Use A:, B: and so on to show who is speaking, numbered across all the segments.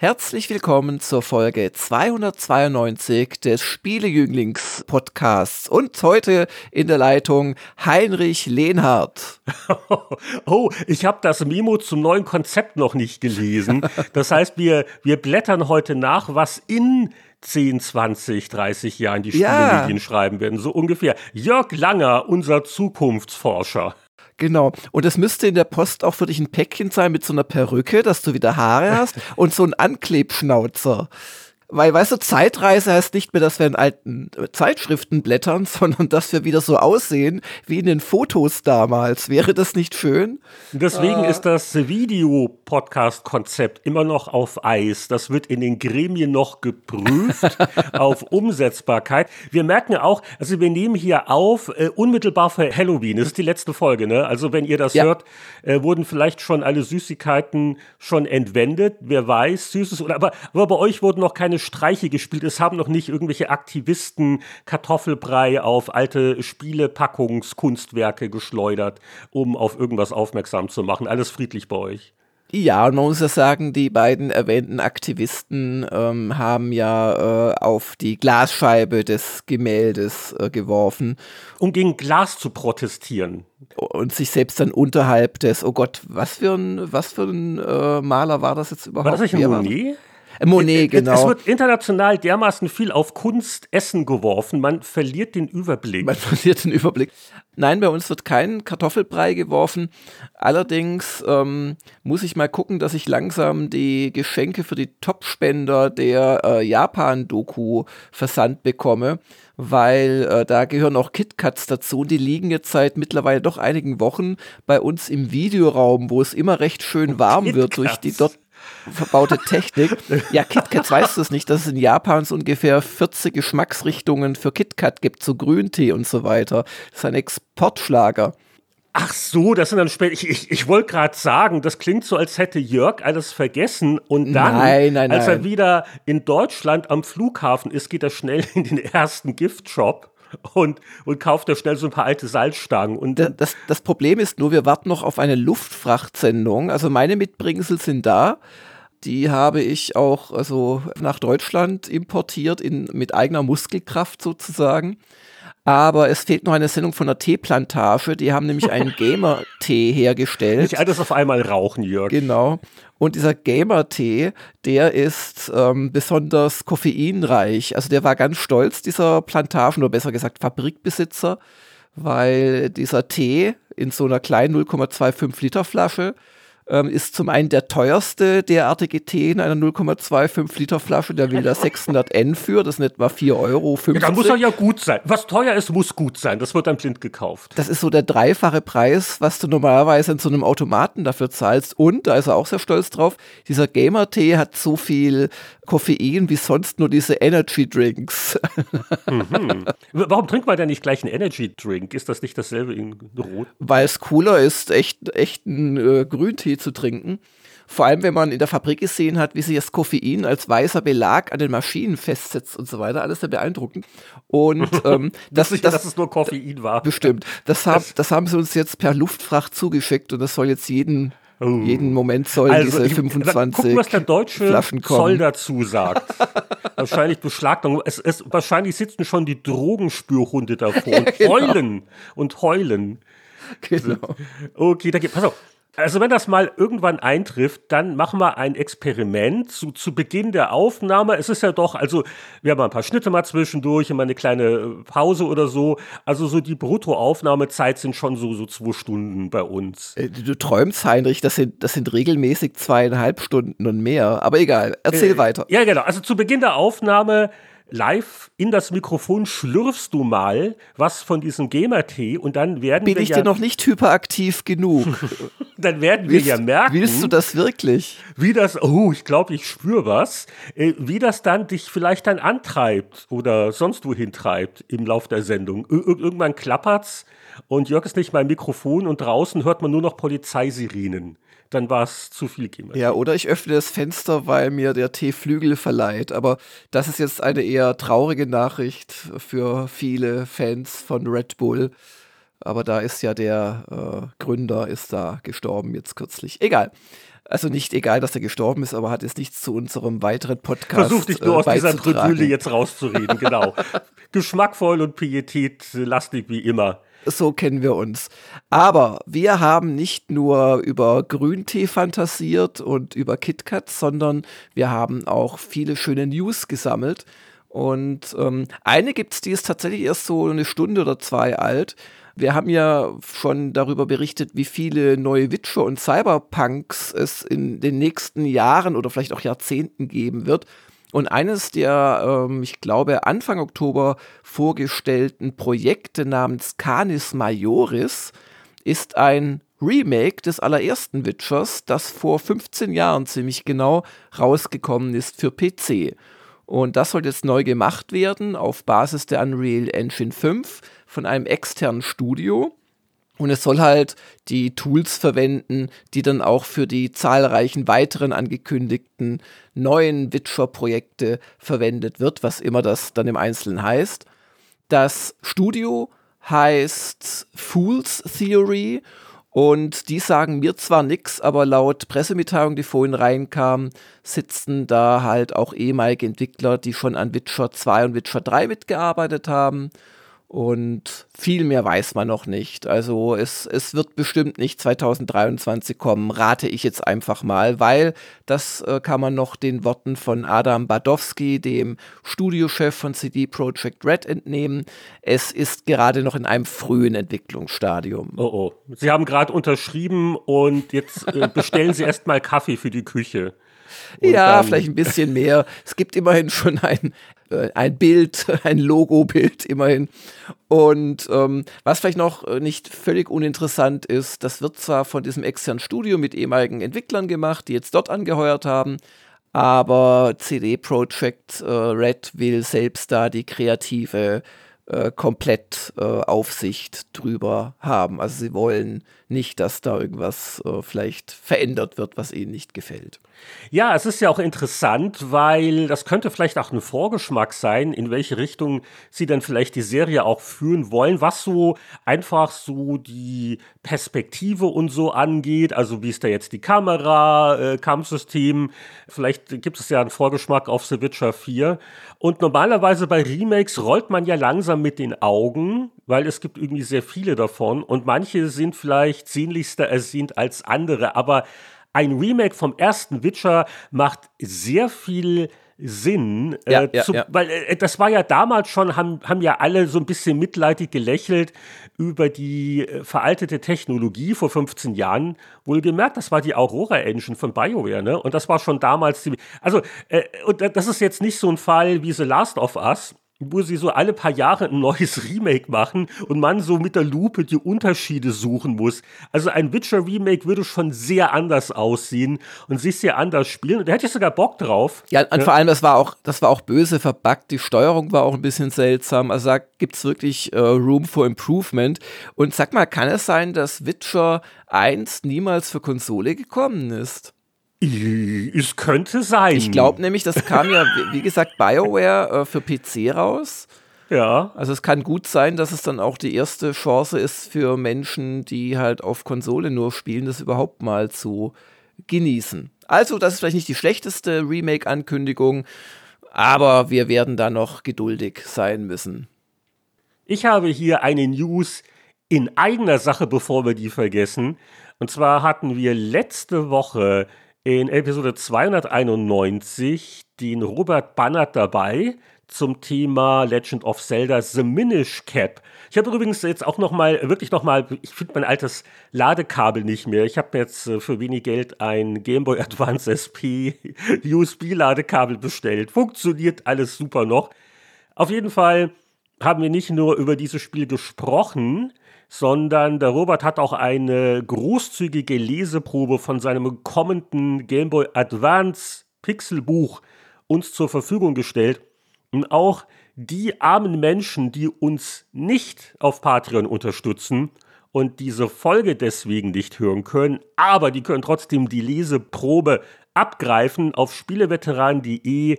A: Herzlich willkommen zur Folge 292 des Spielejünglings-Podcasts und heute in der Leitung Heinrich Lehnhardt.
B: Oh, ich habe das Memo zum neuen Konzept noch nicht gelesen. Das heißt, wir, wir blättern heute nach, was in 10, 20, 30 Jahren die Spielemedien ja. schreiben werden. So ungefähr. Jörg Langer, unser Zukunftsforscher.
A: Genau. Und es müsste in der Post auch für dich ein Päckchen sein mit so einer Perücke, dass du wieder Haare hast und so ein Anklebschnauzer. Weil, weißt du, Zeitreise heißt nicht mehr, dass wir in alten Zeitschriften blättern, sondern dass wir wieder so aussehen wie in den Fotos damals. Wäre das nicht schön?
B: Deswegen äh. ist das Video-Podcast-Konzept immer noch auf Eis. Das wird in den Gremien noch geprüft auf Umsetzbarkeit. Wir merken auch, also wir nehmen hier auf, äh, unmittelbar für Halloween. Das ist die letzte Folge, ne? Also wenn ihr das ja. hört, äh, wurden vielleicht schon alle Süßigkeiten schon entwendet. Wer weiß, Süßes oder, aber, aber bei euch wurden noch keine Streiche gespielt. Es haben noch nicht irgendwelche Aktivisten Kartoffelbrei auf alte Spielepackungskunstwerke geschleudert, um auf irgendwas aufmerksam zu machen. Alles friedlich bei euch.
A: Ja, und man muss ja sagen, die beiden erwähnten Aktivisten ähm, haben ja äh, auf die Glasscheibe des Gemäldes äh, geworfen.
B: Um gegen Glas zu protestieren.
A: Und sich selbst dann unterhalb des, oh Gott, was für ein, was für ein äh, Maler war das jetzt überhaupt? War
B: das nicht ein Monet?
A: Monet, genau.
B: Es wird international dermaßen viel auf Kunstessen geworfen, man verliert den Überblick.
A: Man verliert den Überblick. Nein, bei uns wird kein Kartoffelbrei geworfen. Allerdings ähm, muss ich mal gucken, dass ich langsam die Geschenke für die Topspender der äh, Japan-Doku versandt bekomme, weil äh, da gehören auch KitKats dazu. Die liegen jetzt seit mittlerweile doch einigen Wochen bei uns im Videoraum, wo es immer recht schön warm wird durch die dort verbaute Technik. Ja, KitKat weißt du es nicht, dass es in Japan so ungefähr 40 Geschmacksrichtungen für KitKat gibt, so Grüntee und so weiter. Das ist ein Exportschlager.
B: Ach so, das sind dann später. Ich, ich, ich wollte gerade sagen, das klingt so, als hätte Jörg alles vergessen und dann,
A: nein, nein,
B: als
A: er
B: wieder in Deutschland am Flughafen ist, geht er schnell in den ersten Giftshop und, und kauft er schnell so ein paar alte Salzstangen. Und
A: das, das Problem ist nur, wir warten noch auf eine Luftfrachtsendung. Also meine Mitbringsel sind da. Die habe ich auch also nach Deutschland importiert in, mit eigener Muskelkraft sozusagen. Aber es fehlt noch eine Sendung von der Teeplantage. Die haben nämlich einen Gamer-Tee hergestellt.
B: Nicht alles auf einmal rauchen, Jörg.
A: Genau. Und dieser Gamer-Tee, der ist ähm, besonders koffeinreich. Also der war ganz stolz, dieser Plantagen, oder besser gesagt Fabrikbesitzer, weil dieser Tee in so einer kleinen 0,25 Liter Flasche ähm, ist zum einen der teuerste derartige Tee in einer 0,25 Liter Flasche. Der will da 600 N für, das sind etwa 4,50 Euro.
B: Ja, dann muss er ja gut sein. Was teuer ist, muss gut sein. Das wird dann blind gekauft.
A: Das ist so der dreifache Preis, was du normalerweise in so einem Automaten dafür zahlst. Und, da ist er auch sehr stolz drauf, dieser Gamer-Tee hat so viel Koffein wie sonst nur diese Energy Drinks.
B: Mhm. Warum trinkt man denn nicht gleich einen Energy Drink? Ist das nicht dasselbe in Rot?
A: Weil es cooler ist, echt, echt einen äh, Grüntee zu trinken. Vor allem, wenn man in der Fabrik gesehen hat, wie sich das Koffein als weißer Belag an den Maschinen festsetzt und so weiter. Alles sehr beeindruckend. Und ähm,
B: das, das, dass es nur Koffein war.
A: Bestimmt. Das, hab, das haben sie uns jetzt per Luftfracht zugeschickt und das soll jetzt jeden Oh. Jeden Moment sollen also, diese 25
B: gucken, was der deutsche. Zoll dazu sagt. wahrscheinlich Beschlagnahmung. Es, es, wahrscheinlich sitzen schon die Drogenspürhunde davor und genau. heulen und heulen. Genau. Okay, da geht, pass auf. Also wenn das mal irgendwann eintrifft, dann machen wir ein Experiment zu, zu Beginn der Aufnahme. Es ist ja doch, also wir haben ein paar Schnitte mal zwischendurch, immer eine kleine äh, Pause oder so. Also so die Bruttoaufnahmezeit sind schon so, so zwei Stunden bei uns.
A: Äh, du träumst, Heinrich, das sind, das sind regelmäßig zweieinhalb Stunden und mehr. Aber egal, erzähl äh, weiter.
B: Ja, genau. Also zu Beginn der Aufnahme live in das Mikrofon schlürfst du mal was von diesem Gamer-Tee und dann werden
A: Bin
B: wir
A: ich
B: ja
A: dir noch nicht hyperaktiv genug?
B: dann werden wir ja merken.
A: Willst du das wirklich?
B: Wie das, oh, ich glaube, ich spüre was, äh, wie das dann dich vielleicht dann antreibt oder sonst wohin treibt im Lauf der Sendung. Ir irgendwann klappert's und Jörg ist nicht mein Mikrofon und draußen hört man nur noch Polizeisirenen dann war es zu viel Geometrie.
A: Ja, oder ich öffne das Fenster, weil mir der Tee Flügel verleiht. Aber das ist jetzt eine eher traurige Nachricht für viele Fans von Red Bull. Aber da ist ja der äh, Gründer ist da gestorben jetzt kürzlich. Egal. Also nicht egal, dass er gestorben ist, aber hat jetzt nichts zu unserem weiteren Podcast.
B: Versuch dich nur äh, aus dieser Tribüle jetzt rauszureden, genau. Geschmackvoll und pietätlastig wie immer.
A: So kennen wir uns. Aber wir haben nicht nur über Grüntee fantasiert und über KitKat, sondern wir haben auch viele schöne News gesammelt. Und ähm, eine gibt es, die ist tatsächlich erst so eine Stunde oder zwei alt. Wir haben ja schon darüber berichtet, wie viele neue Witcher und Cyberpunks es in den nächsten Jahren oder vielleicht auch Jahrzehnten geben wird. Und eines der, ähm, ich glaube, Anfang Oktober vorgestellten Projekte namens Canis Majoris ist ein Remake des allerersten Witchers, das vor 15 Jahren ziemlich genau rausgekommen ist für PC. Und das soll jetzt neu gemacht werden auf Basis der Unreal Engine 5 von einem externen Studio. Und es soll halt die Tools verwenden, die dann auch für die zahlreichen weiteren angekündigten neuen Witcher-Projekte verwendet wird, was immer das dann im Einzelnen heißt. Das Studio heißt Fool's Theory und die sagen mir zwar nichts, aber laut Pressemitteilung, die vorhin reinkam, sitzen da halt auch ehemalige Entwickler, die schon an Witcher 2 und Witcher 3 mitgearbeitet haben. Und viel mehr weiß man noch nicht. Also es, es wird bestimmt nicht 2023 kommen, rate ich jetzt einfach mal, weil das äh, kann man noch den Worten von Adam Badowski, dem Studiochef von CD Projekt Red, entnehmen. Es ist gerade noch in einem frühen Entwicklungsstadium.
B: Oh oh. Sie haben gerade unterschrieben und jetzt äh, bestellen Sie erstmal Kaffee für die Küche.
A: Und ja, vielleicht ein bisschen mehr. Es gibt immerhin schon ein, äh, ein Bild, ein Logo-Bild immerhin. Und ähm, was vielleicht noch äh, nicht völlig uninteressant ist, das wird zwar von diesem externen Studio mit ehemaligen Entwicklern gemacht, die jetzt dort angeheuert haben, aber CD Projekt äh, Red will selbst da die kreative äh, komplett äh, Aufsicht drüber haben. Also sie wollen nicht, dass da irgendwas äh, vielleicht verändert wird, was ihnen nicht gefällt.
B: Ja, es ist ja auch interessant, weil das könnte vielleicht auch ein Vorgeschmack sein, in welche Richtung sie dann vielleicht die Serie auch führen wollen, was so einfach so die Perspektive und so angeht, also wie ist da jetzt die Kamera, äh, Kampfsystem, vielleicht gibt es ja einen Vorgeschmack auf The Witcher 4 und normalerweise bei Remakes rollt man ja langsam mit den Augen, weil es gibt irgendwie sehr viele davon und manche sind vielleicht sehnlichster ersehnt als andere, aber ein Remake vom ersten Witcher macht sehr viel Sinn, ja, äh, ja, zu, ja. weil äh, das war ja damals schon, haben, haben ja alle so ein bisschen mitleidig gelächelt über die äh, veraltete Technologie vor 15 Jahren. Wohlgemerkt, das war die Aurora Engine von BioWare, ne? Und das war schon damals die, also, äh, und das ist jetzt nicht so ein Fall wie The Last of Us, wo sie so alle paar Jahre ein neues Remake machen und man so mit der Lupe die Unterschiede suchen muss. Also ein Witcher Remake würde schon sehr anders aussehen und sich sehr anders spielen. Und da hätte ich sogar Bock drauf.
A: Ja, und ja. vor allem, das war auch, das war auch böse verbuggt. Die Steuerung war auch ein bisschen seltsam. Also da gibt es wirklich äh, Room for Improvement. Und sag mal, kann es sein, dass Witcher 1 niemals für Konsole gekommen ist?
B: Es könnte sein.
A: Ich glaube nämlich, das kam ja, wie gesagt, BioWare äh, für PC raus.
B: Ja.
A: Also es kann gut sein, dass es dann auch die erste Chance ist für Menschen, die halt auf Konsole nur spielen, das überhaupt mal zu genießen. Also, das ist vielleicht nicht die schlechteste Remake-Ankündigung, aber wir werden da noch geduldig sein müssen.
B: Ich habe hier eine News in eigener Sache, bevor wir die vergessen. Und zwar hatten wir letzte Woche in Episode 291 den Robert Bannert dabei zum Thema Legend of Zelda The Minish Cap. Ich habe übrigens jetzt auch noch mal, wirklich noch mal, ich finde mein altes Ladekabel nicht mehr. Ich habe jetzt äh, für wenig Geld ein Game Boy Advance SP USB-Ladekabel bestellt. Funktioniert alles super noch. Auf jeden Fall haben wir nicht nur über dieses Spiel gesprochen, sondern der Robert hat auch eine großzügige Leseprobe von seinem kommenden Game Boy Advance Pixelbuch uns zur Verfügung gestellt. Und auch die armen Menschen, die uns nicht auf Patreon unterstützen und diese Folge deswegen nicht hören können, aber die können trotzdem die Leseprobe abgreifen auf spieleveteran.de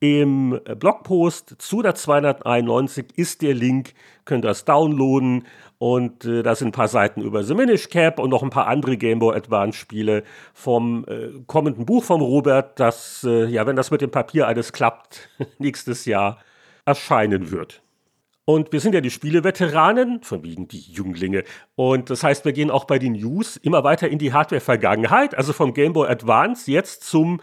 B: im Blogpost zu der 291 ist der Link, könnt ihr das downloaden und äh, da sind ein paar Seiten über The Minish Cap und noch ein paar andere Game Boy Advance Spiele vom äh, kommenden Buch vom Robert, das, äh, ja, wenn das mit dem Papier alles klappt, nächstes Jahr erscheinen wird. Und wir sind ja die Spieleveteranen, von wegen die Jünglinge. Und das heißt, wir gehen auch bei den News immer weiter in die Hardware-Vergangenheit, also vom Game Boy Advance jetzt zum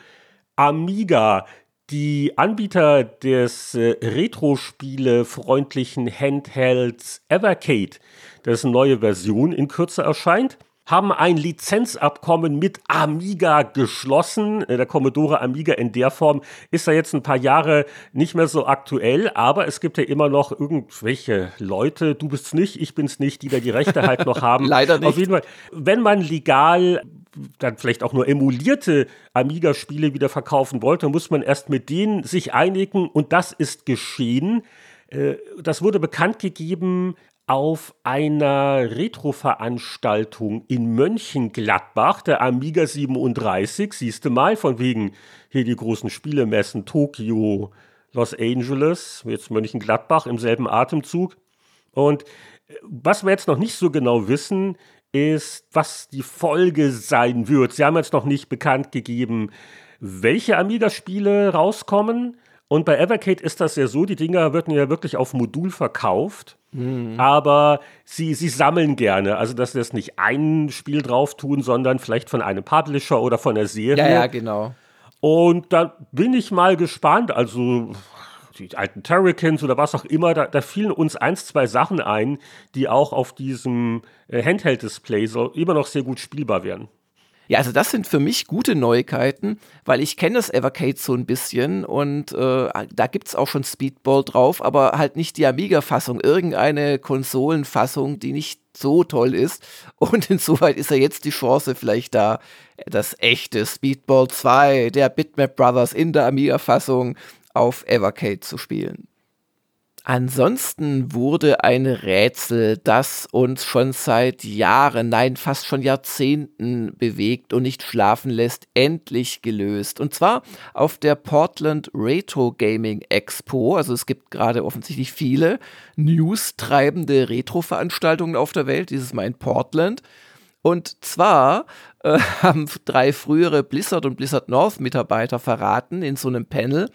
B: Amiga. Die Anbieter des äh, Retro-Spiele-freundlichen Handhelds Evercade, dessen neue Version in Kürze erscheint, haben ein Lizenzabkommen mit Amiga geschlossen. Äh, der Commodore Amiga in der Form ist ja jetzt ein paar Jahre nicht mehr so aktuell, aber es gibt ja immer noch irgendwelche Leute, du bist's nicht, ich bin's nicht, die da die Rechte halt noch haben.
A: Leider nicht.
B: Auf jeden Fall, wenn man legal dann vielleicht auch nur emulierte Amiga-Spiele wieder verkaufen wollte, muss man erst mit denen sich einigen und das ist geschehen. Äh, das wurde bekannt gegeben auf einer Retro-Veranstaltung in Mönchengladbach, der Amiga 37, siehst du mal, von wegen hier die großen Spielemessen Tokio, Los Angeles, jetzt Mönchengladbach im selben Atemzug. Und äh, was wir jetzt noch nicht so genau wissen, ist, was die Folge sein wird. Sie haben jetzt noch nicht bekannt gegeben, welche Amiga-Spiele rauskommen. Und bei Evercade ist das ja so, die Dinger werden ja wirklich auf Modul verkauft. Mhm. Aber sie, sie sammeln gerne. Also, dass sie das nicht ein Spiel drauf tun, sondern vielleicht von einem Publisher oder von der Serie.
A: Ja, ja, genau.
B: Und da bin ich mal gespannt. Also, die alten Turricans oder was auch immer, da, da, fielen uns eins, zwei Sachen ein, die auch auf diesem äh, Handheld-Display so immer noch sehr gut spielbar wären.
A: Ja, also das sind für mich gute Neuigkeiten, weil ich kenne das Evercade so ein bisschen und äh, da gibt es auch schon Speedball drauf, aber halt nicht die Amiga-Fassung, irgendeine Konsolenfassung, die nicht so toll ist. Und insoweit ist ja jetzt die Chance vielleicht da, das echte Speedball 2 der Bitmap Brothers in der Amiga-Fassung auf Evercade zu spielen. Ansonsten wurde ein Rätsel, das uns schon seit Jahren, nein, fast schon Jahrzehnten bewegt und nicht schlafen lässt, endlich gelöst. Und zwar auf der Portland Retro Gaming Expo. Also es gibt gerade offensichtlich viele news-treibende Retro-Veranstaltungen auf der Welt. Dieses Mal in Portland. Und zwar äh, haben drei frühere Blizzard und Blizzard North Mitarbeiter verraten in so einem Panel,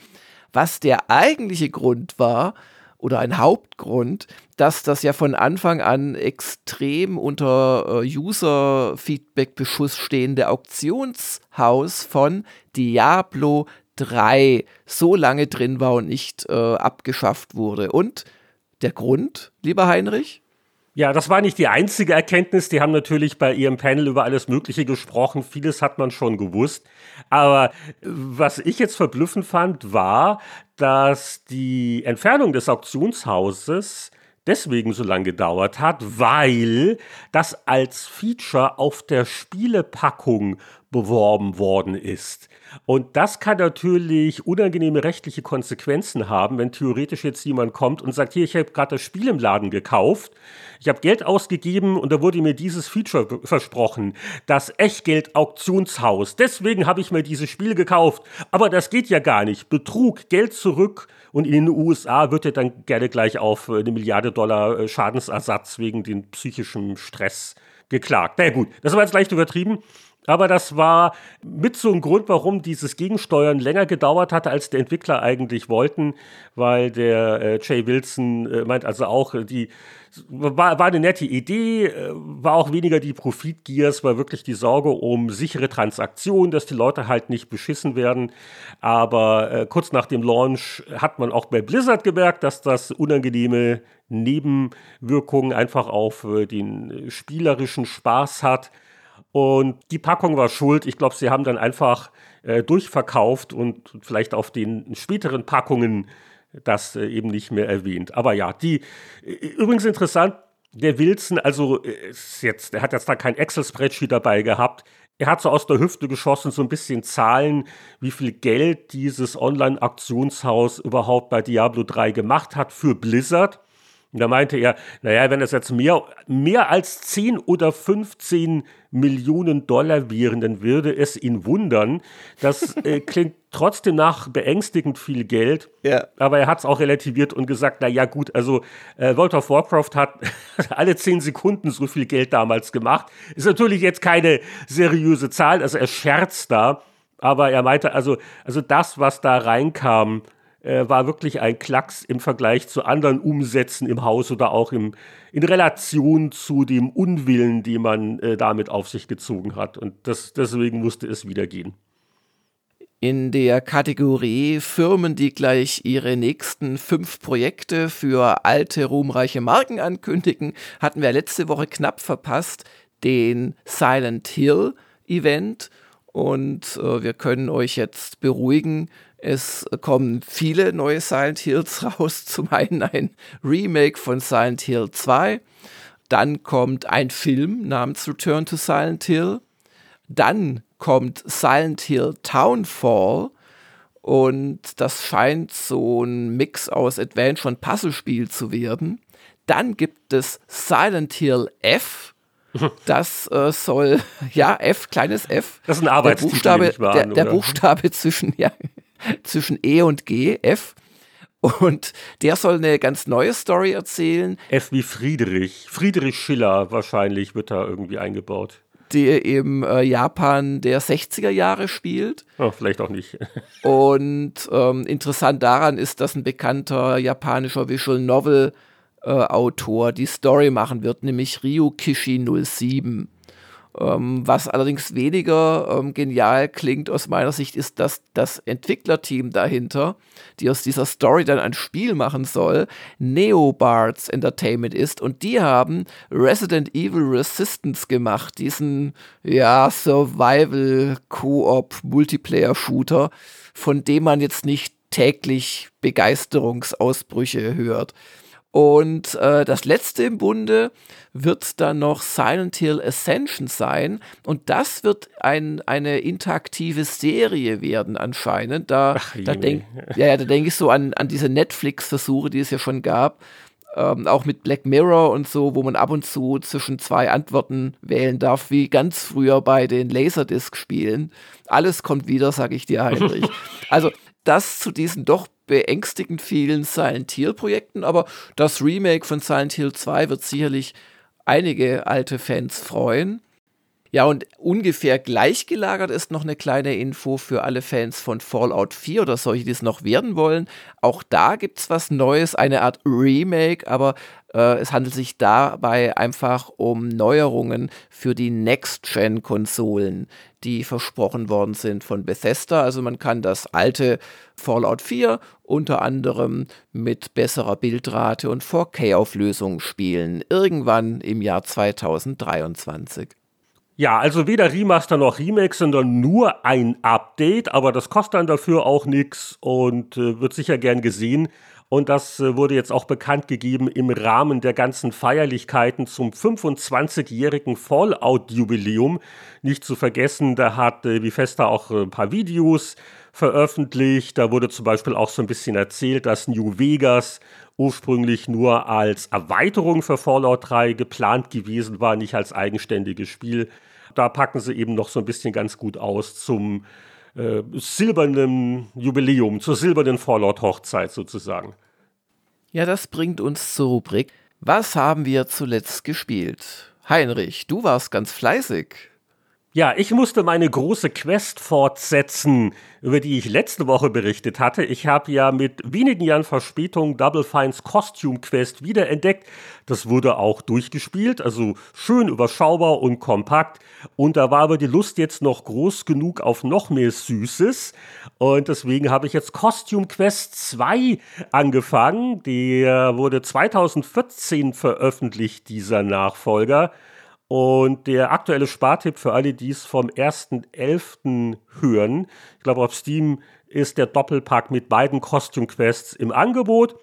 A: was der eigentliche Grund war, oder ein Hauptgrund, dass das ja von Anfang an extrem unter äh, User-Feedback-Beschuss stehende Auktionshaus von Diablo 3 so lange drin war und nicht äh, abgeschafft wurde. Und der Grund, lieber Heinrich?
B: Ja, das war nicht die einzige Erkenntnis. Die haben natürlich bei ihrem Panel über alles Mögliche gesprochen. Vieles hat man schon gewusst. Aber was ich jetzt verblüffend fand, war, dass die Entfernung des Auktionshauses deswegen so lange gedauert hat, weil das als Feature auf der Spielepackung beworben worden ist. Und das kann natürlich unangenehme rechtliche Konsequenzen haben, wenn theoretisch jetzt jemand kommt und sagt, hier, ich habe gerade das Spiel im Laden gekauft, ich habe Geld ausgegeben und da wurde mir dieses Feature versprochen, das Echtgeld-Auktionshaus. Deswegen habe ich mir dieses Spiel gekauft. Aber das geht ja gar nicht. Betrug, Geld zurück und in den USA wird er dann gerne gleich auf äh, eine Milliarde Dollar äh, Schadensersatz wegen dem psychischen Stress geklagt. Na ja, gut, das war jetzt leicht übertrieben. Aber das war mit so ein Grund, warum dieses Gegensteuern länger gedauert hatte, als die Entwickler eigentlich wollten, weil der äh, Jay Wilson äh, meint also auch, die war, war eine nette Idee, äh, war auch weniger die Profitgier, es war wirklich die Sorge um sichere Transaktionen, dass die Leute halt nicht beschissen werden. Aber äh, kurz nach dem Launch hat man auch bei Blizzard gemerkt, dass das unangenehme Nebenwirkungen einfach auf äh, den spielerischen Spaß hat. Und die Packung war schuld. Ich glaube, sie haben dann einfach äh, durchverkauft und vielleicht auf den späteren Packungen das äh, eben nicht mehr erwähnt. Aber ja, die äh, übrigens interessant, der Wilson, also äh, ist jetzt, der hat jetzt da kein Excel-Spreadsheet dabei gehabt. Er hat so aus der Hüfte geschossen, so ein bisschen Zahlen, wie viel Geld dieses Online-Auktionshaus überhaupt bei Diablo 3 gemacht hat für Blizzard. Und da meinte er, naja, wenn es jetzt mehr, mehr als 10 oder 15 Millionen Dollar wären, dann würde es ihn wundern. Das äh, klingt trotzdem nach beängstigend viel Geld. Ja. Aber er hat es auch relativiert und gesagt, naja gut, also äh, World of Warcraft hat alle 10 Sekunden so viel Geld damals gemacht. Ist natürlich jetzt keine seriöse Zahl, also er scherzt da. Aber er meinte, also, also das, was da reinkam, äh, war wirklich ein Klacks im Vergleich zu anderen Umsätzen im Haus oder auch im, in Relation zu dem Unwillen, den man äh, damit auf sich gezogen hat. Und das, deswegen musste es wieder gehen.
A: In der Kategorie Firmen, die gleich ihre nächsten fünf Projekte für alte, ruhmreiche Marken ankündigen, hatten wir letzte Woche knapp verpasst den Silent Hill Event. Und äh, wir können euch jetzt beruhigen, es kommen viele neue Silent Hills raus. Zum einen ein Remake von Silent Hill 2. Dann kommt ein Film namens Return to Silent Hill. Dann kommt Silent Hill Townfall. Und das scheint so ein Mix aus Adventure und Puzzlespiel zu werden. Dann gibt es Silent Hill F. Das äh, soll, ja, F, kleines F.
B: Das ist ein Arbeitstitel,
A: der Buchstabe, der, der Buchstabe zwischen, ja, zwischen E und G, F. Und der soll eine ganz neue Story erzählen.
B: F wie Friedrich. Friedrich Schiller wahrscheinlich wird da irgendwie eingebaut.
A: Die im äh, Japan der 60er Jahre spielt.
B: Oh, vielleicht auch nicht.
A: und ähm, interessant daran ist, dass ein bekannter japanischer Visual Novel äh, Autor die Story machen wird, nämlich Ryu Kishi 07. Ähm, was allerdings weniger ähm, genial klingt aus meiner Sicht, ist, dass das Entwicklerteam dahinter, die aus dieser Story dann ein Spiel machen soll, Neobards Entertainment ist und die haben Resident Evil Resistance gemacht, diesen ja Survival Koop Multiplayer Shooter, von dem man jetzt nicht täglich Begeisterungsausbrüche hört. Und äh, das letzte im Bunde wird dann noch Silent Hill Ascension sein. Und das wird ein, eine interaktive Serie werden anscheinend. Da, Ach, da denke ja, ja, da denk ich so an, an diese Netflix-Versuche, die es ja schon gab. Ähm, auch mit Black Mirror und so, wo man ab und zu zwischen zwei Antworten wählen darf, wie ganz früher bei den Laserdisc-Spielen. Alles kommt wieder, sag ich dir, Heinrich. also das zu diesen doch beängstigend vielen Silent Hill-Projekten, aber das Remake von Silent Hill 2 wird sicherlich einige alte Fans freuen. Ja, und ungefähr gleichgelagert ist noch eine kleine Info für alle Fans von Fallout 4 oder solche, die es noch werden wollen. Auch da gibt es was Neues, eine Art Remake, aber äh, es handelt sich dabei einfach um Neuerungen für die Next-Gen-Konsolen, die versprochen worden sind von Bethesda. Also man kann das alte Fallout 4 unter anderem mit besserer Bildrate und 4K-Auflösung spielen, irgendwann im Jahr 2023.
B: Ja, also weder Remaster noch Remake, sondern nur ein Update, aber das kostet dann dafür auch nichts und äh, wird sicher gern gesehen. Und das äh, wurde jetzt auch bekannt gegeben im Rahmen der ganzen Feierlichkeiten zum 25-jährigen Fallout-Jubiläum. Nicht zu vergessen, da hat äh, Bethesda auch äh, ein paar Videos veröffentlicht. Da wurde zum Beispiel auch so ein bisschen erzählt, dass New Vegas ursprünglich nur als Erweiterung für Fallout 3 geplant gewesen war, nicht als eigenständiges Spiel da packen sie eben noch so ein bisschen ganz gut aus zum äh, silbernen Jubiläum, zur silbernen Fallout-Hochzeit sozusagen.
A: Ja, das bringt uns zur Rubrik. Was haben wir zuletzt gespielt? Heinrich, du warst ganz fleißig.
B: Ja, ich musste meine große Quest fortsetzen, über die ich letzte Woche berichtet hatte. Ich habe ja mit wenigen Jahren Verspätung Double Fines Costume Quest wiederentdeckt. Das wurde auch durchgespielt, also schön überschaubar und kompakt. Und da war aber die Lust jetzt noch groß genug auf noch mehr Süßes. Und deswegen habe ich jetzt Costume Quest 2 angefangen. Der wurde 2014 veröffentlicht, dieser Nachfolger. Und der aktuelle Spartipp für alle, die es vom 1.11. hören, ich glaube auf Steam ist der Doppelpack mit beiden Costume Quests im Angebot.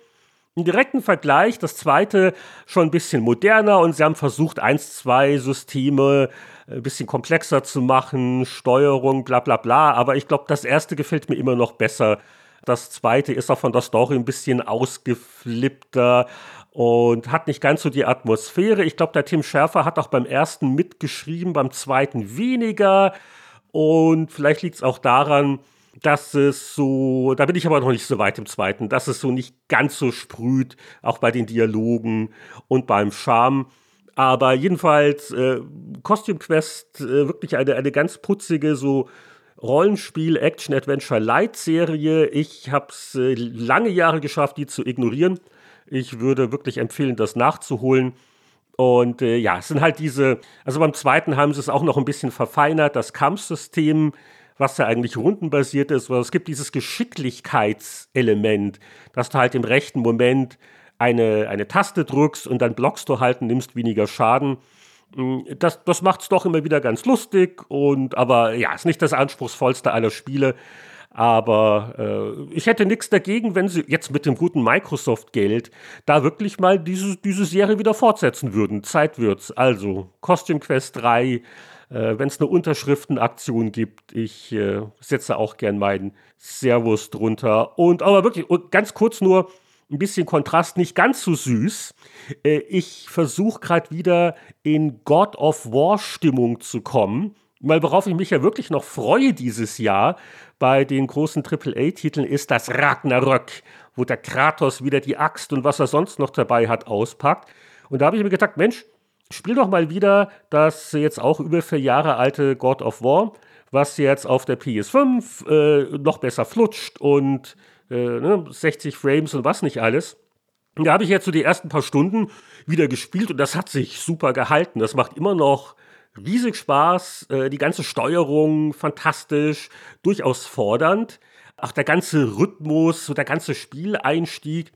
B: Im direkten Vergleich, das zweite schon ein bisschen moderner und sie haben versucht, eins, zwei Systeme ein bisschen komplexer zu machen, Steuerung, bla bla bla. Aber ich glaube, das erste gefällt mir immer noch besser. Das zweite ist auch von der Story ein bisschen ausgeflippter und hat nicht ganz so die Atmosphäre. Ich glaube, der Tim Schärfer hat auch beim ersten mitgeschrieben, beim zweiten weniger. Und vielleicht liegt es auch daran, dass es so, da bin ich aber noch nicht so weit im zweiten, dass es so nicht ganz so sprüht, auch bei den Dialogen und beim Charme. Aber jedenfalls, äh, Costume Quest, äh, wirklich eine, eine ganz putzige, so Rollenspiel, Action, Adventure, Light Serie. Ich habe es äh, lange Jahre geschafft, die zu ignorieren. Ich würde wirklich empfehlen, das nachzuholen. Und äh, ja, es sind halt diese, also beim zweiten haben sie es auch noch ein bisschen verfeinert, das Kampfsystem was ja eigentlich rundenbasiert ist, weil es gibt dieses Geschicklichkeitselement, dass du halt im rechten Moment eine, eine Taste drückst und dann blockst du halt und nimmst weniger Schaden. Mm, das, das macht es doch immer wieder ganz lustig und aber ja, ist nicht das anspruchsvollste aller Spiele. Aber äh, ich hätte nichts dagegen, wenn sie jetzt mit dem guten Microsoft-Geld da wirklich mal diese, diese Serie wieder fortsetzen würden. Zeit wird's. Also, Costume Quest 3 äh, Wenn es eine Unterschriftenaktion gibt, ich äh, setze auch gern meinen Servus drunter. Und aber wirklich, und ganz kurz nur, ein bisschen Kontrast, nicht ganz so süß. Äh, ich versuche gerade wieder in God of War Stimmung zu kommen. Weil worauf ich mich ja wirklich noch freue dieses Jahr bei den großen AAA-Titeln ist das Ragnarök, wo der Kratos wieder die Axt und was er sonst noch dabei hat auspackt. Und da habe ich mir gedacht, Mensch, Spiel doch mal wieder das jetzt auch über vier Jahre alte God of War, was jetzt auf der PS5 äh, noch besser flutscht und äh, ne, 60 Frames und was nicht alles. Und da habe ich jetzt so die ersten paar Stunden wieder gespielt und das hat sich super gehalten. Das macht immer noch riesig Spaß. Äh, die ganze Steuerung fantastisch, durchaus fordernd. Auch der ganze Rhythmus, so der ganze Spieleinstieg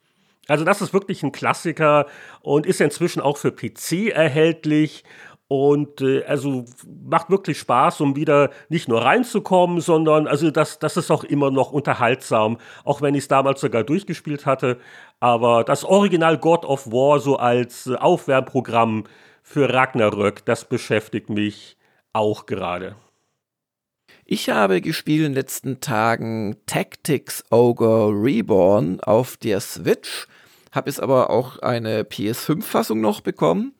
B: also das ist wirklich ein Klassiker und ist inzwischen auch für PC erhältlich und äh, also macht wirklich Spaß, um wieder nicht nur reinzukommen, sondern also das, das ist auch immer noch unterhaltsam, auch wenn ich es damals sogar durchgespielt hatte. Aber das Original God of War so als äh, Aufwärmprogramm für Ragnarök, das beschäftigt mich auch gerade.
A: Ich habe gespielt in den letzten Tagen Tactics Ogre Reborn auf der Switch, habe jetzt aber auch eine PS5-Fassung noch bekommen.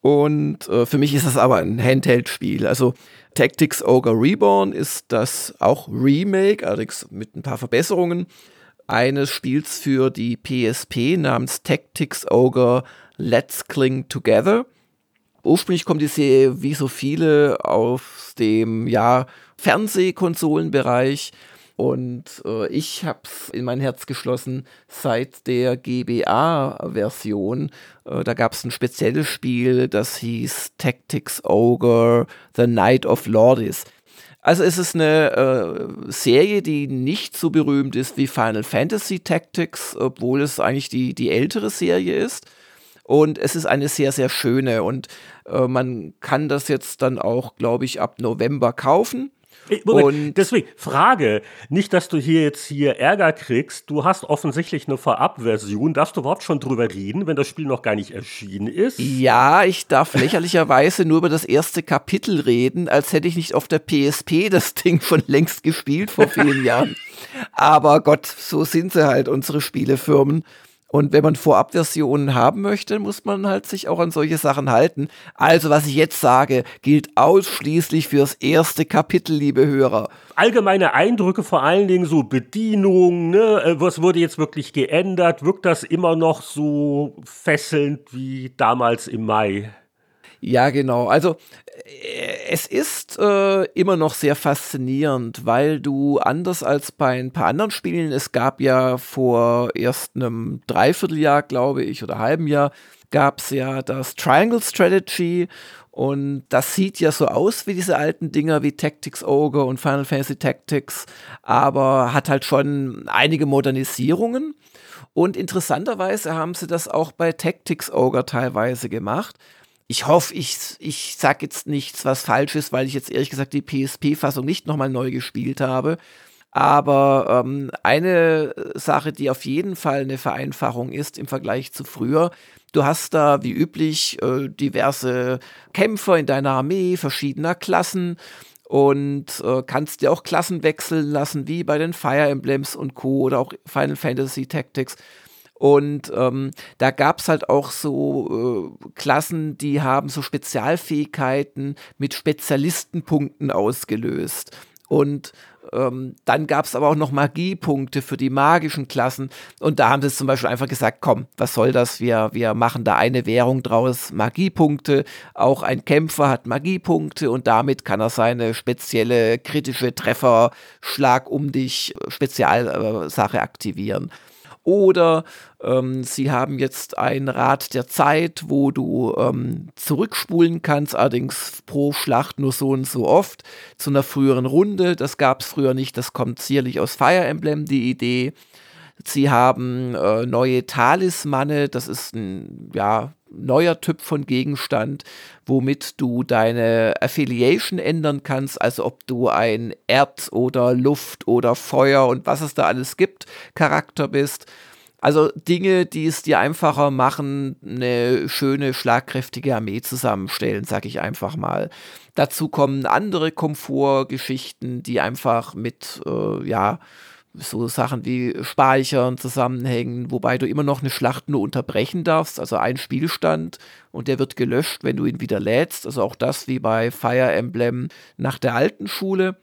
A: Und äh, für mich ist das aber ein Handheld-Spiel. Also Tactics Ogre Reborn ist das auch Remake, allerdings mit ein paar Verbesserungen, eines Spiels für die PSP namens Tactics Ogre Let's Cling Together. Ursprünglich kommt die Serie wie so viele aus dem ja, Fernsehkonsolenbereich. Und äh, ich habe es in mein Herz geschlossen seit der GBA-Version. Äh, da gab es ein spezielles Spiel, das hieß Tactics Ogre, The Night of Lordis. Also es ist eine äh, Serie, die nicht so berühmt ist wie Final Fantasy Tactics, obwohl es eigentlich die, die ältere Serie ist. Und es ist eine sehr, sehr schöne. Und äh, man kann das jetzt dann auch, glaube ich, ab November kaufen.
B: Moment, und deswegen, Frage, nicht, dass du hier jetzt hier Ärger kriegst, du hast offensichtlich eine Vorabversion, darfst du überhaupt schon drüber reden, wenn das Spiel noch gar nicht erschienen ist?
A: Ja, ich darf lächerlicherweise nur über das erste Kapitel reden, als hätte ich nicht auf der PSP das Ding schon längst gespielt vor vielen Jahren. Aber Gott, so sind sie halt, unsere Spielefirmen. Und wenn man Vorabversionen haben möchte, muss man halt sich auch an solche Sachen halten. Also, was ich jetzt sage, gilt ausschließlich fürs erste Kapitel, liebe Hörer.
B: Allgemeine Eindrücke, vor allen Dingen so Bedienung, ne? Äh, was wurde jetzt wirklich geändert? Wirkt das immer noch so fesselnd wie damals im Mai?
A: Ja, genau. Also äh, es ist äh, immer noch sehr faszinierend, weil du anders als bei ein paar anderen Spielen, es gab ja vor erst einem Dreivierteljahr, glaube ich, oder halben Jahr, gab es ja das Triangle Strategy und das sieht ja so aus wie diese alten Dinger wie Tactics Ogre und Final Fantasy Tactics, aber hat halt schon einige Modernisierungen. Und interessanterweise haben sie das auch bei Tactics Ogre teilweise gemacht ich hoffe, ich, ich sage jetzt nichts, was falsch ist, weil ich jetzt ehrlich gesagt die PSP-Fassung nicht nochmal neu gespielt habe. Aber ähm, eine Sache, die auf jeden Fall eine Vereinfachung ist im Vergleich zu früher, du hast da wie üblich äh, diverse Kämpfer in deiner Armee verschiedener Klassen und äh, kannst dir auch Klassen wechseln lassen, wie bei den Fire Emblems und Co. oder auch Final Fantasy Tactics. Und ähm, da gab es halt auch so äh, Klassen, die haben so Spezialfähigkeiten mit Spezialistenpunkten ausgelöst. Und ähm, dann gab es aber auch noch Magiepunkte für die magischen Klassen. Und da haben sie zum Beispiel einfach gesagt, komm, was soll das? Wir, wir machen da eine Währung draus, Magiepunkte. Auch ein Kämpfer hat Magiepunkte und damit kann er seine spezielle kritische Treffer, Schlag um dich, Spezialsache aktivieren. Oder ähm, sie haben jetzt ein Rad der Zeit, wo du ähm, zurückspulen kannst, allerdings pro Schlacht nur so und so oft zu einer früheren Runde. Das gab es früher nicht, das kommt sicherlich aus Fire Emblem, die Idee. Sie haben äh, neue Talismane, das ist ein ja, neuer Typ von Gegenstand, womit du deine Affiliation ändern kannst, also ob du ein Erd- oder Luft- oder Feuer und was es da alles gibt, Charakter bist. Also Dinge, die es dir einfacher machen, eine schöne, schlagkräftige Armee zusammenstellen, sag ich einfach mal. Dazu kommen andere Komfortgeschichten, die einfach mit, äh, ja, so Sachen wie Speichern zusammenhängen, wobei du immer noch eine Schlacht nur unterbrechen darfst, also ein Spielstand und der wird gelöscht, wenn du ihn wieder lädst. Also auch das wie bei Fire Emblem nach der alten Schule.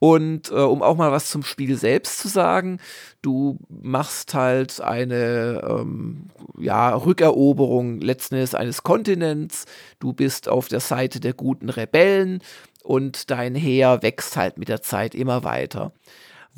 A: Und äh, um auch mal was zum Spiel selbst zu sagen, du machst halt eine ähm, ja, Rückeroberung letzten Endes eines Kontinents. Du bist auf der Seite der guten Rebellen und dein Heer wächst halt mit der Zeit immer weiter.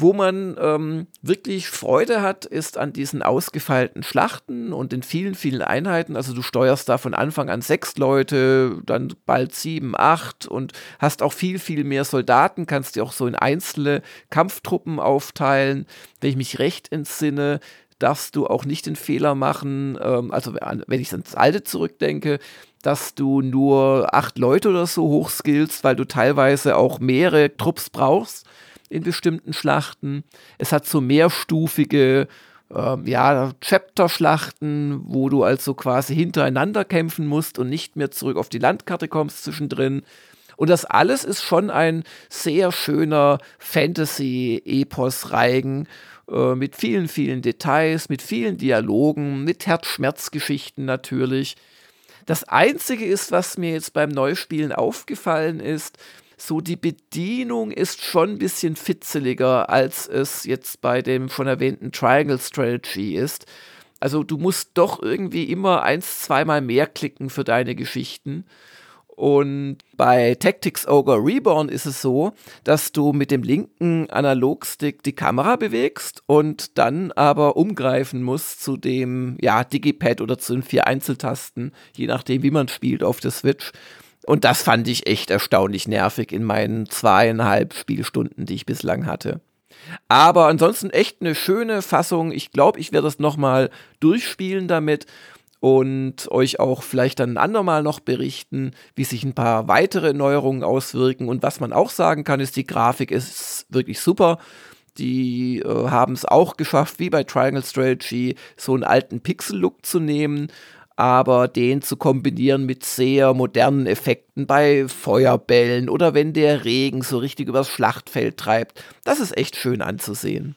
A: Wo man ähm, wirklich Freude hat, ist an diesen ausgefeilten Schlachten und in vielen, vielen Einheiten. Also du steuerst da von Anfang an sechs Leute, dann bald sieben, acht und hast auch viel, viel mehr Soldaten, kannst die auch so in einzelne Kampftruppen aufteilen. Wenn ich mich recht entsinne, darfst du auch nicht den Fehler machen, ähm, also wenn ich ans Alte zurückdenke, dass du nur acht Leute oder so hochskillst, weil du teilweise auch mehrere Trupps brauchst in bestimmten Schlachten. Es hat so mehrstufige ähm, ja, Chapter-Schlachten, wo du also quasi hintereinander kämpfen musst und nicht mehr zurück auf die Landkarte kommst zwischendrin. Und das alles ist schon ein sehr schöner Fantasy-Epos-Reigen äh, mit vielen, vielen Details, mit vielen Dialogen, mit Herzschmerzgeschichten natürlich. Das Einzige ist, was mir jetzt beim Neuspielen aufgefallen ist, so die Bedienung ist schon ein bisschen fitzeliger, als es jetzt bei dem schon erwähnten Triangle Strategy ist. Also du musst doch irgendwie immer eins, zweimal mehr klicken für deine Geschichten. Und bei Tactics Ogre Reborn ist es so, dass du mit dem linken Analogstick die Kamera bewegst und dann aber umgreifen musst zu dem ja, Digipad oder zu den vier Einzeltasten, je nachdem, wie man spielt auf der Switch. Und das fand ich echt erstaunlich nervig in meinen zweieinhalb Spielstunden, die ich bislang hatte. Aber ansonsten echt eine schöne Fassung. Ich glaube, ich werde das nochmal durchspielen damit und euch auch vielleicht dann ein andermal noch berichten, wie sich ein paar weitere Neuerungen auswirken. Und was man auch sagen kann, ist, die Grafik ist wirklich super. Die äh, haben es auch geschafft, wie bei Triangle Strategy, so einen alten Pixel-Look zu nehmen aber den zu kombinieren mit sehr modernen Effekten bei Feuerbällen oder wenn der Regen so richtig übers Schlachtfeld treibt, das ist echt schön anzusehen.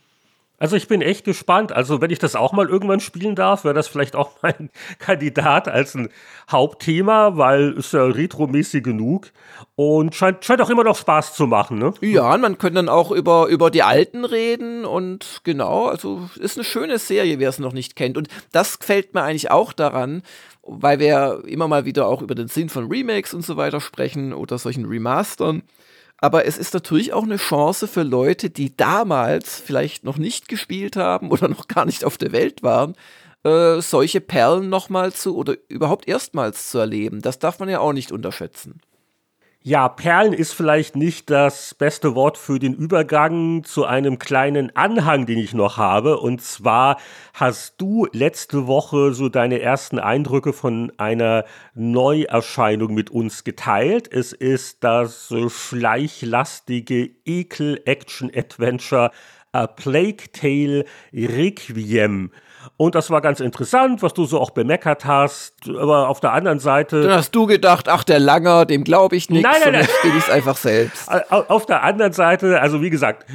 B: Also ich bin echt gespannt. Also wenn ich das auch mal irgendwann spielen darf, wäre das vielleicht auch mein Kandidat als ein Hauptthema, weil es ja retromäßig genug und scheint, scheint auch immer noch Spaß zu machen, ne?
A: Ja, man könnte dann auch über, über die Alten reden und genau, also ist eine schöne Serie, wer es noch nicht kennt. Und das gefällt mir eigentlich auch daran, weil wir immer mal wieder auch über den Sinn von Remakes und so weiter sprechen oder solchen Remastern. Aber es ist natürlich auch eine Chance für Leute, die damals vielleicht noch nicht gespielt haben oder noch gar nicht auf der Welt waren, äh, solche Perlen nochmal zu oder überhaupt erstmals zu erleben. Das darf man ja auch nicht unterschätzen.
B: Ja, Perlen ist vielleicht nicht das beste Wort für den Übergang zu einem kleinen Anhang, den ich noch habe. Und zwar hast du letzte Woche so deine ersten Eindrücke von einer Neuerscheinung mit uns geteilt. Es ist das schleichlastige Ekel-Action-Adventure A Plague Tale Requiem. Und das war ganz interessant, was du so auch bemeckert hast. Aber auf der anderen Seite.
A: Dann hast du gedacht, ach, der Langer, dem glaube ich nichts.
B: Nein, nein, nein.
A: spiele ich es einfach selbst.
B: Auf der anderen Seite, also wie gesagt,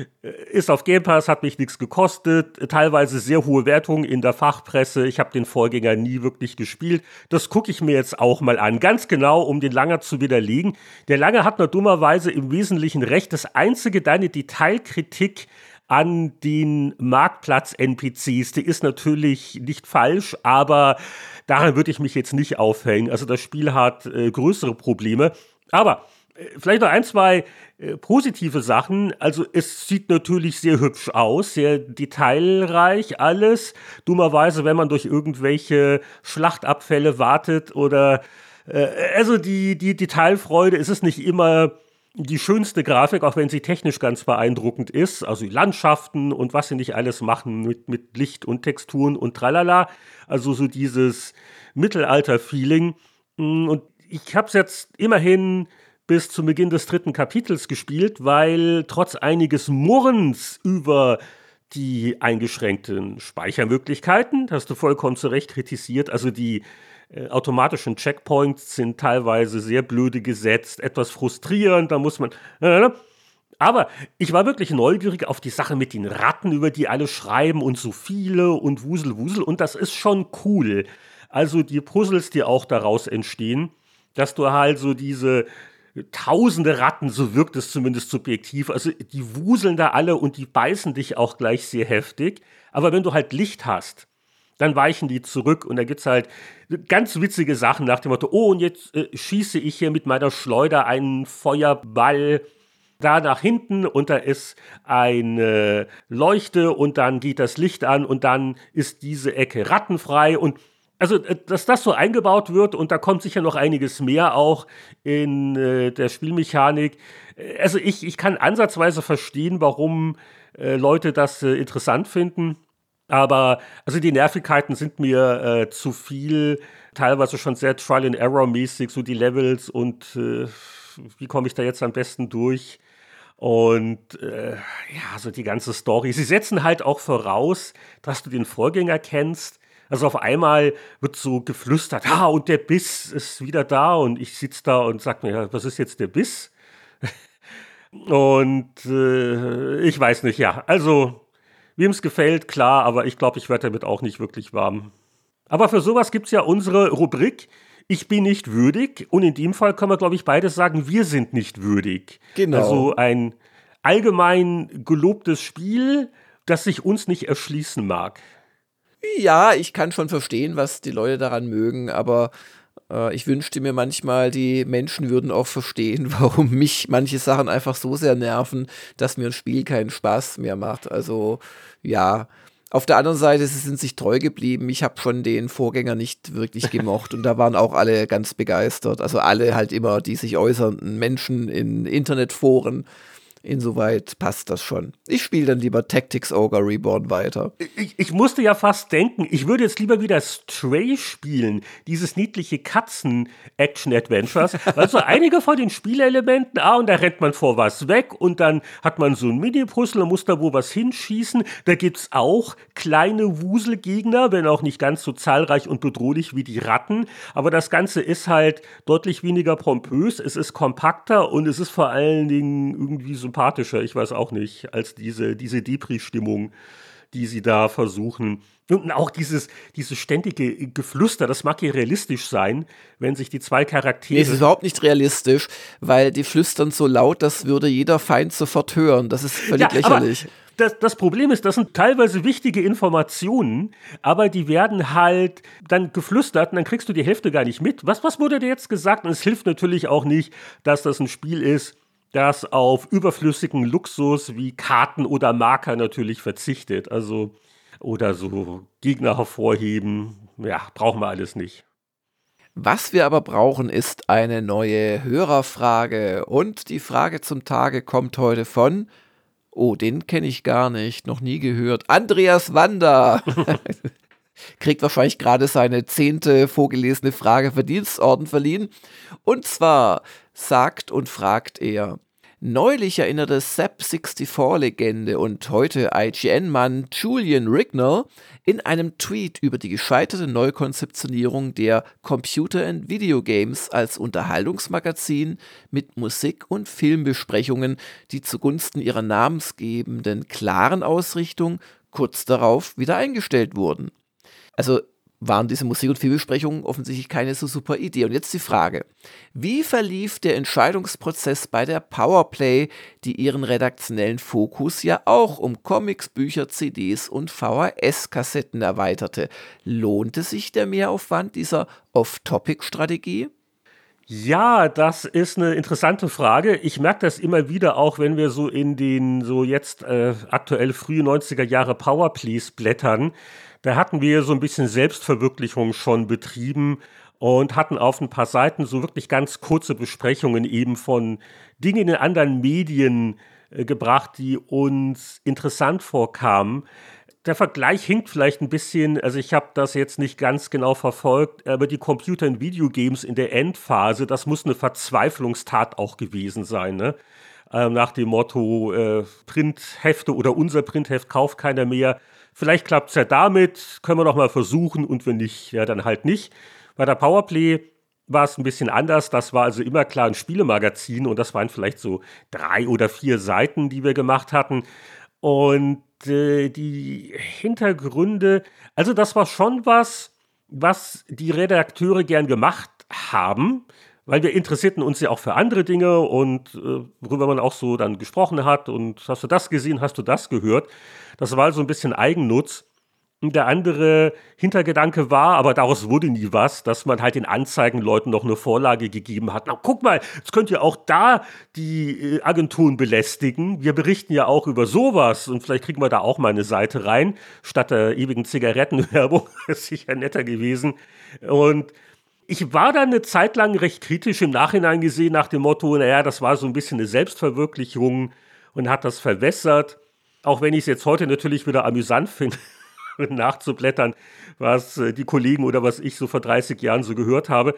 B: ist auf Game Pass, hat mich nichts gekostet. Teilweise sehr hohe Wertungen in der Fachpresse. Ich habe den Vorgänger nie wirklich gespielt. Das gucke ich mir jetzt auch mal an. Ganz genau, um den Langer zu widerlegen. Der Langer hat nur dummerweise im Wesentlichen recht. Das einzige, deine Detailkritik an den Marktplatz-NPCs, die ist natürlich nicht falsch, aber daran würde ich mich jetzt nicht aufhängen. Also das Spiel hat äh, größere Probleme. Aber äh, vielleicht noch ein, zwei äh, positive Sachen. Also es sieht natürlich sehr hübsch aus, sehr detailreich alles. Dummerweise, wenn man durch irgendwelche Schlachtabfälle wartet oder äh, also die, die Detailfreude ist es nicht immer die schönste Grafik, auch wenn sie technisch ganz beeindruckend ist. Also die Landschaften und was sie nicht alles machen mit, mit Licht und Texturen und tralala. Also so dieses Mittelalter-Feeling. Mm, und ich habe es jetzt immerhin bis zum Beginn des dritten Kapitels gespielt, weil trotz einiges Murrens über die eingeschränkten Speichermöglichkeiten, hast du vollkommen zu Recht kritisiert, also die äh, automatischen Checkpoints sind teilweise sehr blöde gesetzt, etwas frustrierend, da muss man. Äh, aber ich war wirklich neugierig auf die Sache mit den Ratten, über die alle schreiben und so viele und Wusel, Wusel. Und das ist schon cool. Also die Puzzles, die auch daraus entstehen, dass du halt so diese tausende Ratten, so wirkt es zumindest subjektiv, also die wuseln da alle und die beißen dich auch gleich sehr heftig. Aber wenn du halt Licht hast, dann weichen die zurück und da gibt es halt ganz witzige Sachen nach dem Motto, oh, und jetzt äh, schieße ich hier mit meiner Schleuder einen Feuerball da nach hinten und da ist eine Leuchte und dann geht das Licht an und dann ist diese Ecke rattenfrei und also, äh, dass das so eingebaut wird und da kommt sicher noch einiges mehr auch in äh, der Spielmechanik. Äh, also ich, ich kann ansatzweise verstehen, warum äh, Leute das äh, interessant finden. Aber also die Nervigkeiten sind mir äh, zu viel, teilweise schon sehr Trial and Error mäßig, so die Levels und äh, wie komme ich da jetzt am besten durch? Und äh, ja, so die ganze Story. Sie setzen halt auch voraus, dass du den Vorgänger kennst. Also auf einmal wird so geflüstert, ah, und der Biss ist wieder da und ich sitze da und sag mir, was ist jetzt der Biss? und äh, ich weiß nicht, ja, also Wem es gefällt, klar, aber ich glaube, ich werde damit auch nicht wirklich warm. Aber für sowas gibt es ja unsere Rubrik. Ich bin nicht würdig. Und in dem Fall können wir, glaube ich, beides sagen, wir sind nicht würdig.
A: Genau.
B: Also ein allgemein gelobtes Spiel, das sich uns nicht erschließen mag.
A: Ja, ich kann schon verstehen, was die Leute daran mögen, aber ich wünschte mir manchmal, die Menschen würden auch verstehen, warum mich manche Sachen einfach so sehr nerven, dass mir ein Spiel keinen Spaß mehr macht. Also ja. Auf der anderen Seite, sie sind sich treu geblieben. Ich habe schon den Vorgänger nicht wirklich gemocht und da waren auch alle ganz begeistert. Also alle halt immer die sich äußernden Menschen in Internetforen Insoweit passt das schon. Ich spiele dann lieber Tactics Ogre Reborn weiter.
B: Ich, ich, musste ja fast denken, ich würde jetzt lieber wieder Stray spielen, dieses niedliche Katzen-Action-Adventures, weil so einige von den Spielelementen, ah, und da rennt man vor was weg und dann hat man so ein Mini-Puzzle und muss da wo was hinschießen. Da gibt es auch kleine Wuselgegner, wenn auch nicht ganz so zahlreich und bedrohlich wie die Ratten. Aber das Ganze ist halt deutlich weniger pompös, es ist kompakter und es ist vor allen Dingen irgendwie so sympathischer, ich weiß auch nicht, als diese, diese Depri-Stimmung, die sie da versuchen. Und auch dieses, dieses ständige Geflüster, das mag ja realistisch sein, wenn sich die zwei Charaktere. Nee,
A: es ist überhaupt nicht realistisch, weil die flüstern so laut, das würde jeder Feind sofort hören. Das ist völlig ja, lächerlich.
B: Das, das, Problem ist, das sind teilweise wichtige Informationen, aber die werden halt dann geflüstert und dann kriegst du die Hälfte gar nicht mit. Was, was wurde dir jetzt gesagt? Und es hilft natürlich auch nicht, dass das ein Spiel ist, das auf überflüssigen Luxus wie Karten oder Marker natürlich verzichtet. Also, oder so Gegner hervorheben. Ja, brauchen wir alles nicht.
A: Was wir aber brauchen, ist eine neue Hörerfrage. Und die Frage zum Tage kommt heute von, oh, den kenne ich gar nicht, noch nie gehört, Andreas Wander. Kriegt wahrscheinlich gerade seine zehnte vorgelesene Frage Verdienstorden verliehen. Und zwar sagt und fragt er, Neulich erinnerte SAP64-Legende und heute IGN-Mann Julian Rignall in einem Tweet über die gescheiterte Neukonzeptionierung der Computer and Video Games als Unterhaltungsmagazin mit Musik- und Filmbesprechungen, die zugunsten ihrer namensgebenden klaren Ausrichtung kurz darauf wieder eingestellt wurden. Also waren diese Musik- und Filmbesprechungen offensichtlich keine so super Idee. Und jetzt die Frage, wie verlief der Entscheidungsprozess bei der Powerplay, die ihren redaktionellen Fokus ja auch um Comics, Bücher, CDs und VHS-Kassetten erweiterte? Lohnte sich der Mehraufwand dieser Off-Topic-Strategie?
B: Ja, das ist eine interessante Frage. Ich merke das immer wieder auch, wenn wir so in den so jetzt äh, aktuell frühe 90er Jahre Powerplays blättern da hatten wir so ein bisschen Selbstverwirklichung schon betrieben und hatten auf ein paar Seiten so wirklich ganz kurze Besprechungen eben von Dingen in anderen Medien äh, gebracht, die uns interessant vorkamen. Der Vergleich hinkt vielleicht ein bisschen, also ich habe das jetzt nicht ganz genau verfolgt, aber die Computer- und Videogames in der Endphase, das muss eine Verzweiflungstat auch gewesen sein. Ne? Ähm, nach dem Motto, äh, Printhefte oder unser Printheft kauft keiner mehr Vielleicht klappt es ja damit, können wir noch mal versuchen und wenn nicht, ja, dann halt nicht. Bei der Powerplay war es ein bisschen anders. Das war also immer klar ein Spielemagazin und das waren vielleicht so drei oder vier Seiten, die wir gemacht hatten. Und äh, die Hintergründe, also das war schon was, was die Redakteure gern gemacht haben, weil wir interessierten uns ja auch für andere Dinge und äh, worüber man auch so dann gesprochen hat und hast du das gesehen, hast du das gehört. Das war so ein bisschen Eigennutz. Der andere Hintergedanke war, aber daraus wurde nie was, dass man halt den Anzeigenleuten noch eine Vorlage gegeben hat. Na, guck mal, jetzt könnt ihr auch da die äh, Agenturen belästigen. Wir berichten ja auch über sowas und vielleicht kriegen wir da auch mal eine Seite rein, statt der ewigen Zigarettenwerbung. Ist sicher netter gewesen. Und ich war da eine Zeit lang recht kritisch im Nachhinein gesehen, nach dem Motto, naja, das war so ein bisschen eine Selbstverwirklichung und hat das verwässert. Auch wenn ich es jetzt heute natürlich wieder amüsant finde, nachzublättern, was äh, die Kollegen oder was ich so vor 30 Jahren so gehört habe.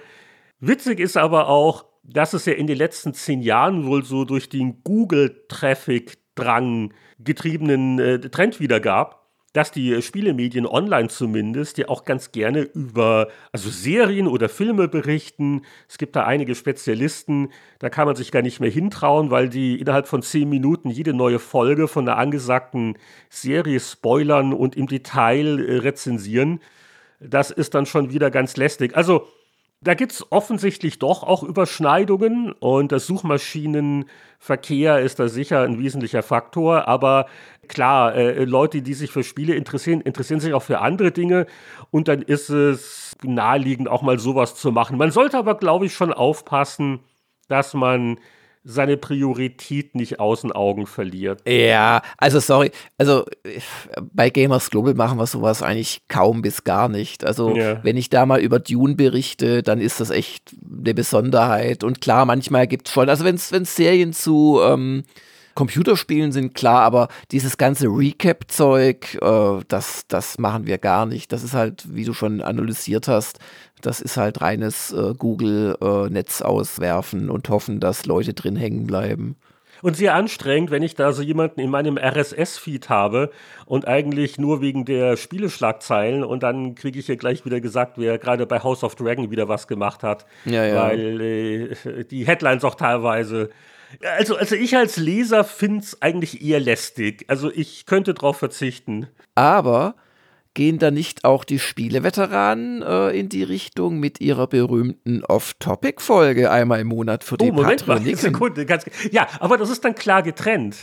B: Witzig ist aber auch, dass es ja in den letzten zehn Jahren wohl so durch den Google-Traffic-Drang getriebenen äh, Trend wieder gab, dass die Spielemedien online zumindest ja auch ganz gerne über also Serien oder Filme berichten. Es gibt da einige Spezialisten, da kann man sich gar nicht mehr hintrauen, weil die innerhalb von zehn Minuten jede neue Folge von einer angesagten Serie spoilern und im Detail äh, rezensieren. Das ist dann schon wieder ganz lästig. Also da gibt es offensichtlich doch auch Überschneidungen und der Suchmaschinenverkehr ist da sicher ein wesentlicher Faktor. Aber klar, äh, Leute, die sich für Spiele interessieren, interessieren sich auch für andere Dinge und dann ist es naheliegend, auch mal sowas zu machen. Man sollte aber, glaube ich, schon aufpassen, dass man seine Priorität nicht aus den Augen verliert.
A: Ja, also sorry, also bei Gamers Global machen wir sowas eigentlich kaum bis gar nicht. Also ja. wenn ich da mal über Dune berichte, dann ist das echt eine Besonderheit. Und klar, manchmal gibt es schon, also wenn es Serien zu ähm, Computerspielen sind klar, aber dieses ganze Recap-Zeug, äh, das, das machen wir gar nicht. Das ist halt, wie du schon analysiert hast, das ist halt reines äh, Google-Netz äh, auswerfen und hoffen, dass Leute drin hängen bleiben.
B: Und sehr anstrengend, wenn ich da so jemanden in meinem RSS-Feed habe und eigentlich nur wegen der Spieleschlagzeilen und dann kriege ich hier gleich wieder gesagt, wer gerade bei House of Dragon wieder was gemacht hat. Ja, ja. Weil äh, die Headlines auch teilweise also, also ich als Leser finde es eigentlich eher lästig. Also ich könnte darauf verzichten.
A: Aber gehen da nicht auch die Spieleveteranen äh, in die Richtung mit ihrer berühmten Off-Topic-Folge einmal im Monat für die oh, Moment Patroniken? Mal,
B: Sekunde, ganz, ja, aber das ist dann klar getrennt.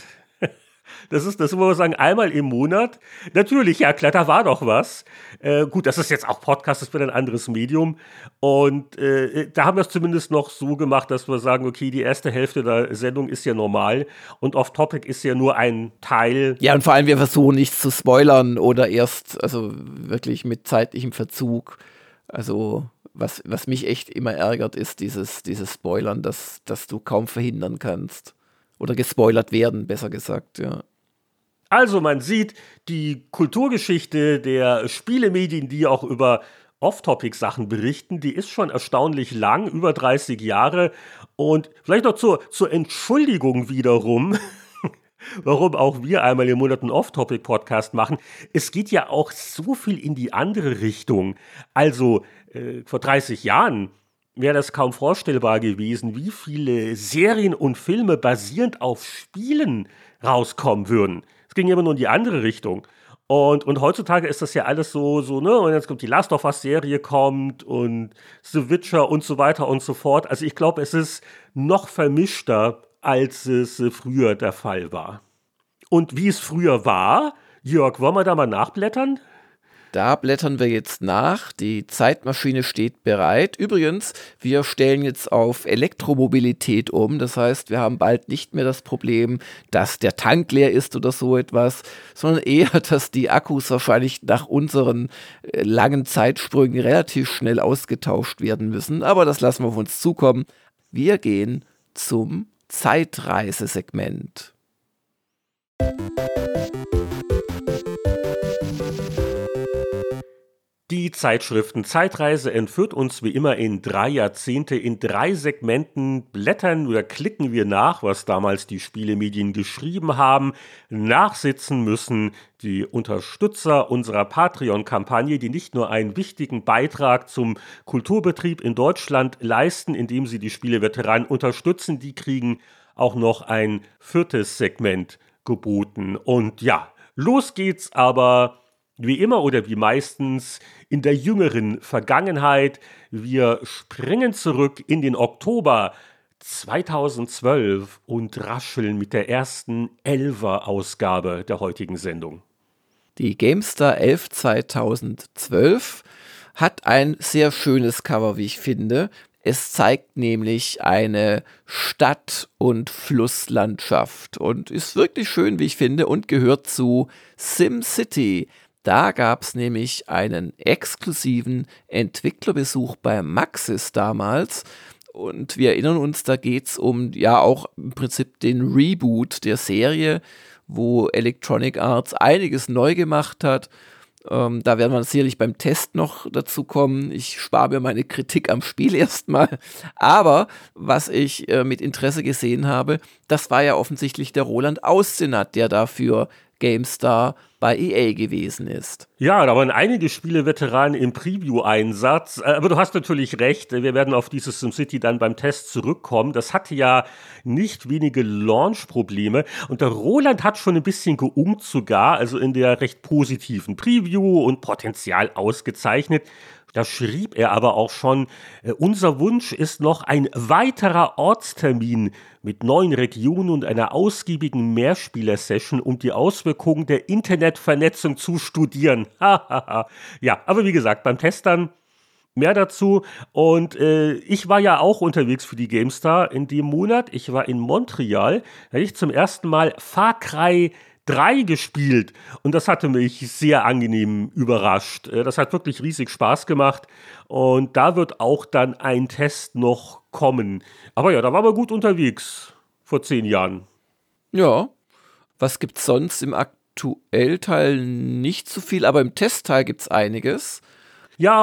B: Das ist, das muss man sagen, einmal im Monat. Natürlich, ja, klar, da war doch was. Äh, gut, das ist jetzt auch Podcast, das wird ein anderes Medium. Und äh, da haben wir es zumindest noch so gemacht, dass wir sagen, okay, die erste Hälfte der Sendung ist ja normal und Off-Topic ist ja nur ein Teil.
A: Ja, und vor allem, wir versuchen nichts zu spoilern oder erst, also wirklich mit zeitlichem Verzug. Also, was, was mich echt immer ärgert, ist dieses, dieses Spoilern, das, das du kaum verhindern kannst. Oder gespoilert werden, besser gesagt, ja.
B: Also man sieht die Kulturgeschichte der Spielemedien, die auch über Off-Topic-Sachen berichten. Die ist schon erstaunlich lang, über 30 Jahre. Und vielleicht noch zur, zur Entschuldigung wiederum, warum auch wir einmal im Monat einen Off-Topic-Podcast machen. Es geht ja auch so viel in die andere Richtung. Also äh, vor 30 Jahren wäre das kaum vorstellbar gewesen, wie viele Serien und Filme basierend auf Spielen rauskommen würden. Es ging immer nur in die andere Richtung. Und, und heutzutage ist das ja alles so, so, ne? Und jetzt kommt die Last of Us-Serie kommt und The Witcher und so weiter und so fort. Also ich glaube, es ist noch vermischter, als es äh, früher der Fall war. Und wie es früher war, Jörg, wollen wir da mal nachblättern?
A: Da blättern wir jetzt nach. Die Zeitmaschine steht bereit. Übrigens, wir stellen jetzt auf Elektromobilität um. Das heißt, wir haben bald nicht mehr das Problem, dass der Tank leer ist oder so etwas, sondern eher, dass die Akkus wahrscheinlich nach unseren äh, langen Zeitsprüngen relativ schnell ausgetauscht werden müssen. Aber das lassen wir auf uns zukommen. Wir gehen zum Zeitreisesegment.
B: Die Zeitschriften Zeitreise entführt uns wie immer in drei Jahrzehnte. In drei Segmenten blättern oder klicken wir nach, was damals die Spielemedien geschrieben haben, nachsitzen müssen die Unterstützer unserer Patreon-Kampagne, die nicht nur einen wichtigen Beitrag zum Kulturbetrieb in Deutschland leisten, indem sie die Spieleveteranen unterstützen, die kriegen auch noch ein viertes Segment geboten. Und ja, los geht's aber wie immer oder wie meistens in der jüngeren Vergangenheit. Wir springen zurück in den Oktober 2012 und rascheln mit der ersten Elfer-Ausgabe der heutigen Sendung.
A: Die GameStar 11 2012 hat ein sehr schönes Cover, wie ich finde. Es zeigt nämlich eine Stadt- und Flusslandschaft und ist wirklich schön, wie ich finde, und gehört zu SimCity. Da gab es nämlich einen exklusiven Entwicklerbesuch bei Maxis damals. Und wir erinnern uns, da geht es um ja auch im Prinzip den Reboot der Serie, wo Electronic Arts einiges neu gemacht hat. Ähm, da werden wir sicherlich beim Test noch dazu kommen. Ich spare mir meine Kritik am Spiel erstmal. Aber was ich äh, mit Interesse gesehen habe, das war ja offensichtlich der Roland Aussenat, der dafür GameStar bei EA gewesen ist.
B: Ja, da waren einige Spieleveteranen im Preview-Einsatz. Äh, aber du hast natürlich recht, wir werden auf dieses SimCity dann beim Test zurückkommen. Das hatte ja nicht wenige Launch-Probleme. Und der Roland hat schon ein bisschen geungt sogar, also in der recht positiven Preview und Potenzial ausgezeichnet. Da schrieb er aber auch schon, äh, unser Wunsch ist noch ein weiterer Ortstermin mit neuen Regionen und einer ausgiebigen Mehrspieler-Session, um die Auswirkungen der Internetvernetzung zu studieren. ja, aber wie gesagt, beim Testern mehr dazu. Und äh, ich war ja auch unterwegs für die GameStar in dem Monat. Ich war in Montreal. Da hatte ich zum ersten Mal Far Cry 3 gespielt und das hatte mich sehr angenehm überrascht. Äh, das hat wirklich riesig Spaß gemacht und da wird auch dann ein Test noch kommen. Aber ja, da waren wir gut unterwegs vor zehn Jahren.
A: Ja, was gibt's sonst im Aktuellteil nicht so viel, aber im Testteil gibt's einiges.
B: Ja,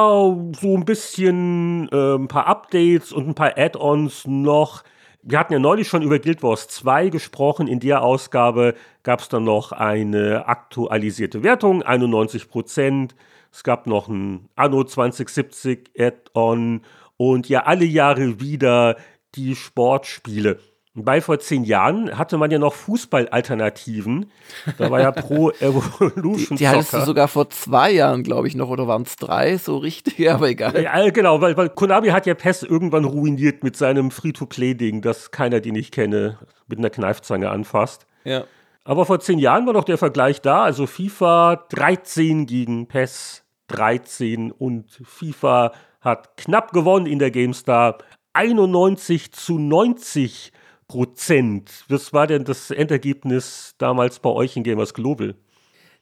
B: so ein bisschen äh, ein paar Updates und ein paar Add-ons noch wir hatten ja neulich schon über Guild Wars 2 gesprochen. In der Ausgabe gab es dann noch eine aktualisierte Wertung, 91 Prozent. Es gab noch ein Anno 2070 Add-on und ja alle Jahre wieder die Sportspiele. Bei vor zehn Jahren hatte man ja noch Fußballalternativen. Da war ja Pro Evolution
A: Die, die hattest du sogar vor zwei Jahren, glaube ich, noch, oder waren es drei? So richtig, aber egal.
B: Ja, genau, weil, weil Konami hat ja PES irgendwann ruiniert mit seinem Free-to-Play-Ding, dass keiner, den ich kenne, mit einer Kneifzange anfasst.
A: Ja.
B: Aber vor zehn Jahren war doch der Vergleich da. Also FIFA 13 gegen PES 13 und FIFA hat knapp gewonnen in der GameStar. 91 zu 90 Prozent. Was war denn das Endergebnis damals bei euch in Gamers Global?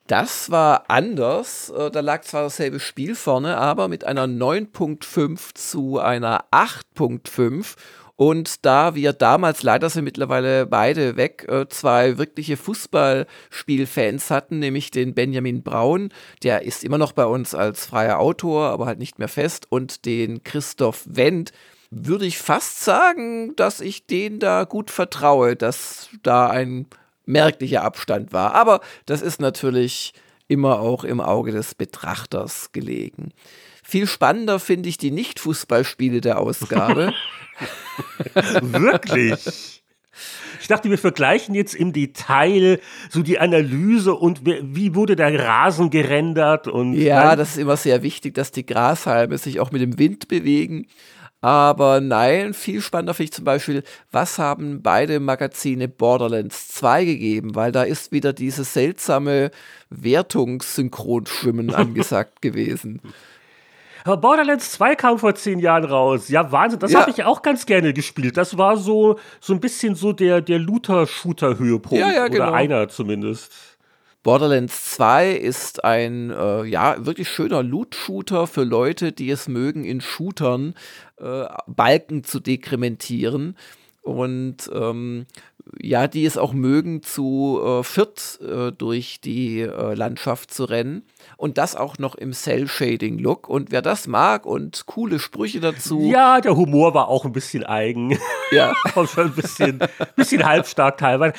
A: Das war anders. Äh, da lag zwar dasselbe Spiel vorne, aber mit einer 9.5 zu einer 8.5. Und da wir damals, leider sind mittlerweile beide weg, äh, zwei wirkliche Fußballspielfans hatten, nämlich den Benjamin Braun, der ist immer noch bei uns als freier Autor, aber halt nicht mehr fest, und den Christoph Wendt, würde ich fast sagen, dass ich denen da gut vertraue, dass da ein merklicher Abstand war. Aber das ist natürlich immer auch im Auge des Betrachters gelegen. Viel spannender finde ich die Nicht-Fußballspiele der Ausgabe.
B: Wirklich? Ich dachte, wir vergleichen jetzt im Detail so die Analyse und wie wurde der Rasen gerendert und.
A: Ja, das ist immer sehr wichtig, dass die Grashalme sich auch mit dem Wind bewegen. Aber nein, viel spannender finde ich zum Beispiel, was haben beide Magazine Borderlands 2 gegeben, weil da ist wieder dieses seltsame Wertungssynchronschwimmen angesagt gewesen.
B: Borderlands 2 kam vor zehn Jahren raus. Ja, Wahnsinn. Das ja. habe ich auch ganz gerne gespielt. Das war so, so ein bisschen so der, der Looter-Shooter-Höhepunkt. Ja, ja, genau. Oder einer zumindest.
A: Borderlands 2 ist ein äh, ja wirklich schöner Loot-Shooter für Leute, die es mögen, in Shootern äh, Balken zu dekrementieren. Und ähm, ja, die es auch mögen, zu äh, viert äh, durch die äh, Landschaft zu rennen. Und das auch noch im Cell-Shading-Look. Und wer das mag und coole Sprüche dazu.
B: Ja, der Humor war auch ein bisschen eigen. Ja. auch schon ein bisschen, bisschen halbstark teilweise.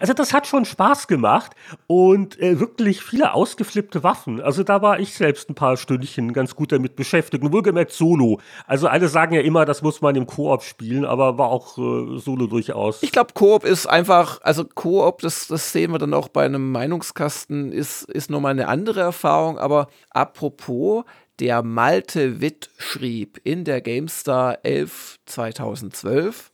B: Also, das hat schon Spaß gemacht. Und äh, wirklich viele ausgeflippte Waffen. Also, da war ich selbst ein paar Stündchen ganz gut damit beschäftigt. Und wohlgemerkt Solo. Also, alle sagen ja immer, das muss man im Koop spielen, aber war auch äh, Solo durchaus.
A: Ich glaube, Koop ist einfach, also Koop, das, das sehen wir dann auch bei einem Meinungskasten, ist, ist nochmal eine andere Erfahrung. Aber apropos, der Malte Witt schrieb in der GameStar 11 2012,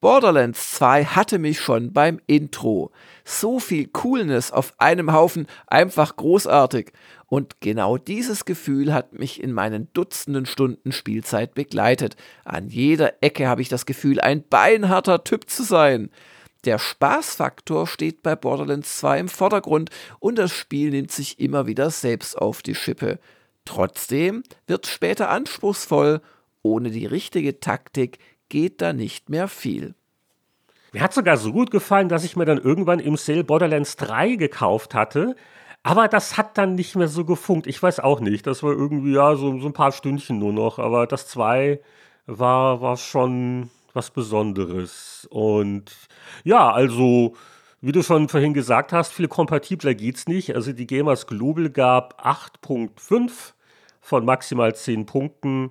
A: Borderlands 2 hatte mich schon beim Intro. So viel Coolness auf einem Haufen, einfach großartig. Und genau dieses Gefühl hat mich in meinen Dutzenden Stunden Spielzeit begleitet. An jeder Ecke habe ich das Gefühl, ein beinharter Typ zu sein. Der Spaßfaktor steht bei Borderlands 2 im Vordergrund und das Spiel nimmt sich immer wieder selbst auf die Schippe. Trotzdem wird später anspruchsvoll. Ohne die richtige Taktik geht da nicht mehr viel.
B: Mir hat sogar so gut gefallen, dass ich mir dann irgendwann im Sale Borderlands 3 gekauft hatte, aber das hat dann nicht mehr so gefunkt. Ich weiß auch nicht. Das war irgendwie, ja, so, so ein paar Stündchen nur noch. Aber das 2 war, war schon was Besonderes. Und ja, also, wie du schon vorhin gesagt hast, viel kompatibler geht's nicht. Also die Gamers Global gab 8.5 von maximal 10 Punkten.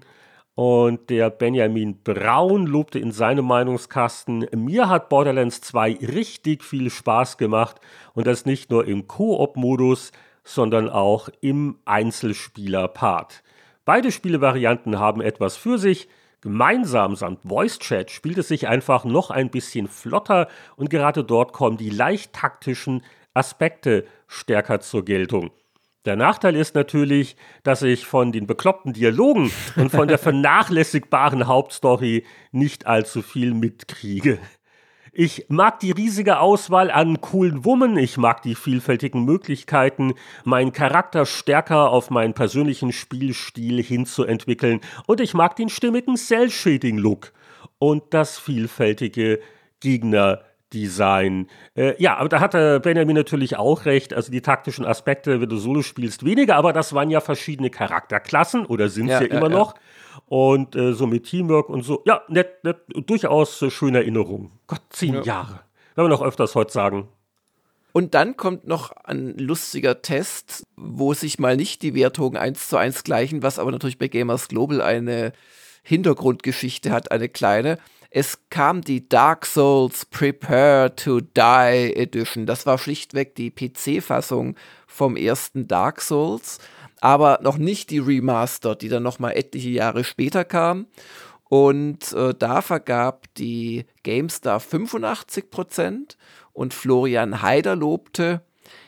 B: Und der Benjamin Braun lobte in seinem Meinungskasten, mir hat Borderlands 2 richtig viel Spaß gemacht und das nicht nur im Koop-Modus, sondern auch im Einzelspieler-Part. Beide Spielevarianten haben etwas für sich. Gemeinsam samt Voice Chat spielt es sich einfach noch ein bisschen flotter und gerade dort kommen die leicht taktischen Aspekte stärker zur Geltung. Der Nachteil ist natürlich, dass ich von den bekloppten Dialogen und von der vernachlässigbaren Hauptstory nicht allzu viel mitkriege. Ich mag die riesige Auswahl an coolen Wummen, ich mag die vielfältigen Möglichkeiten, meinen Charakter stärker auf meinen persönlichen Spielstil hinzuentwickeln und ich mag den stimmigen Cell-Shading-Look und das vielfältige Gegner- Design. Äh, ja, aber da hatte Benjamin natürlich auch recht. Also die taktischen Aspekte, wenn du Solo spielst, weniger, aber das waren ja verschiedene Charakterklassen oder sind es ja, ja, immer ja. noch. Und äh, so mit Teamwork und so. Ja, nett, nett durchaus äh, schöne Erinnerung. Gott, zehn ja. Jahre. Werden wir noch öfters heute sagen.
A: Und dann kommt noch ein lustiger Test, wo sich mal nicht die Wertungen eins zu eins gleichen, was aber natürlich bei Gamers Global eine Hintergrundgeschichte hat, eine kleine. Es kam die Dark Souls Prepare to Die Edition. Das war schlichtweg die PC-Fassung vom ersten Dark Souls, aber noch nicht die Remaster, die dann noch mal etliche Jahre später kam. Und äh, da vergab die GameStar 85% und Florian Haider lobte,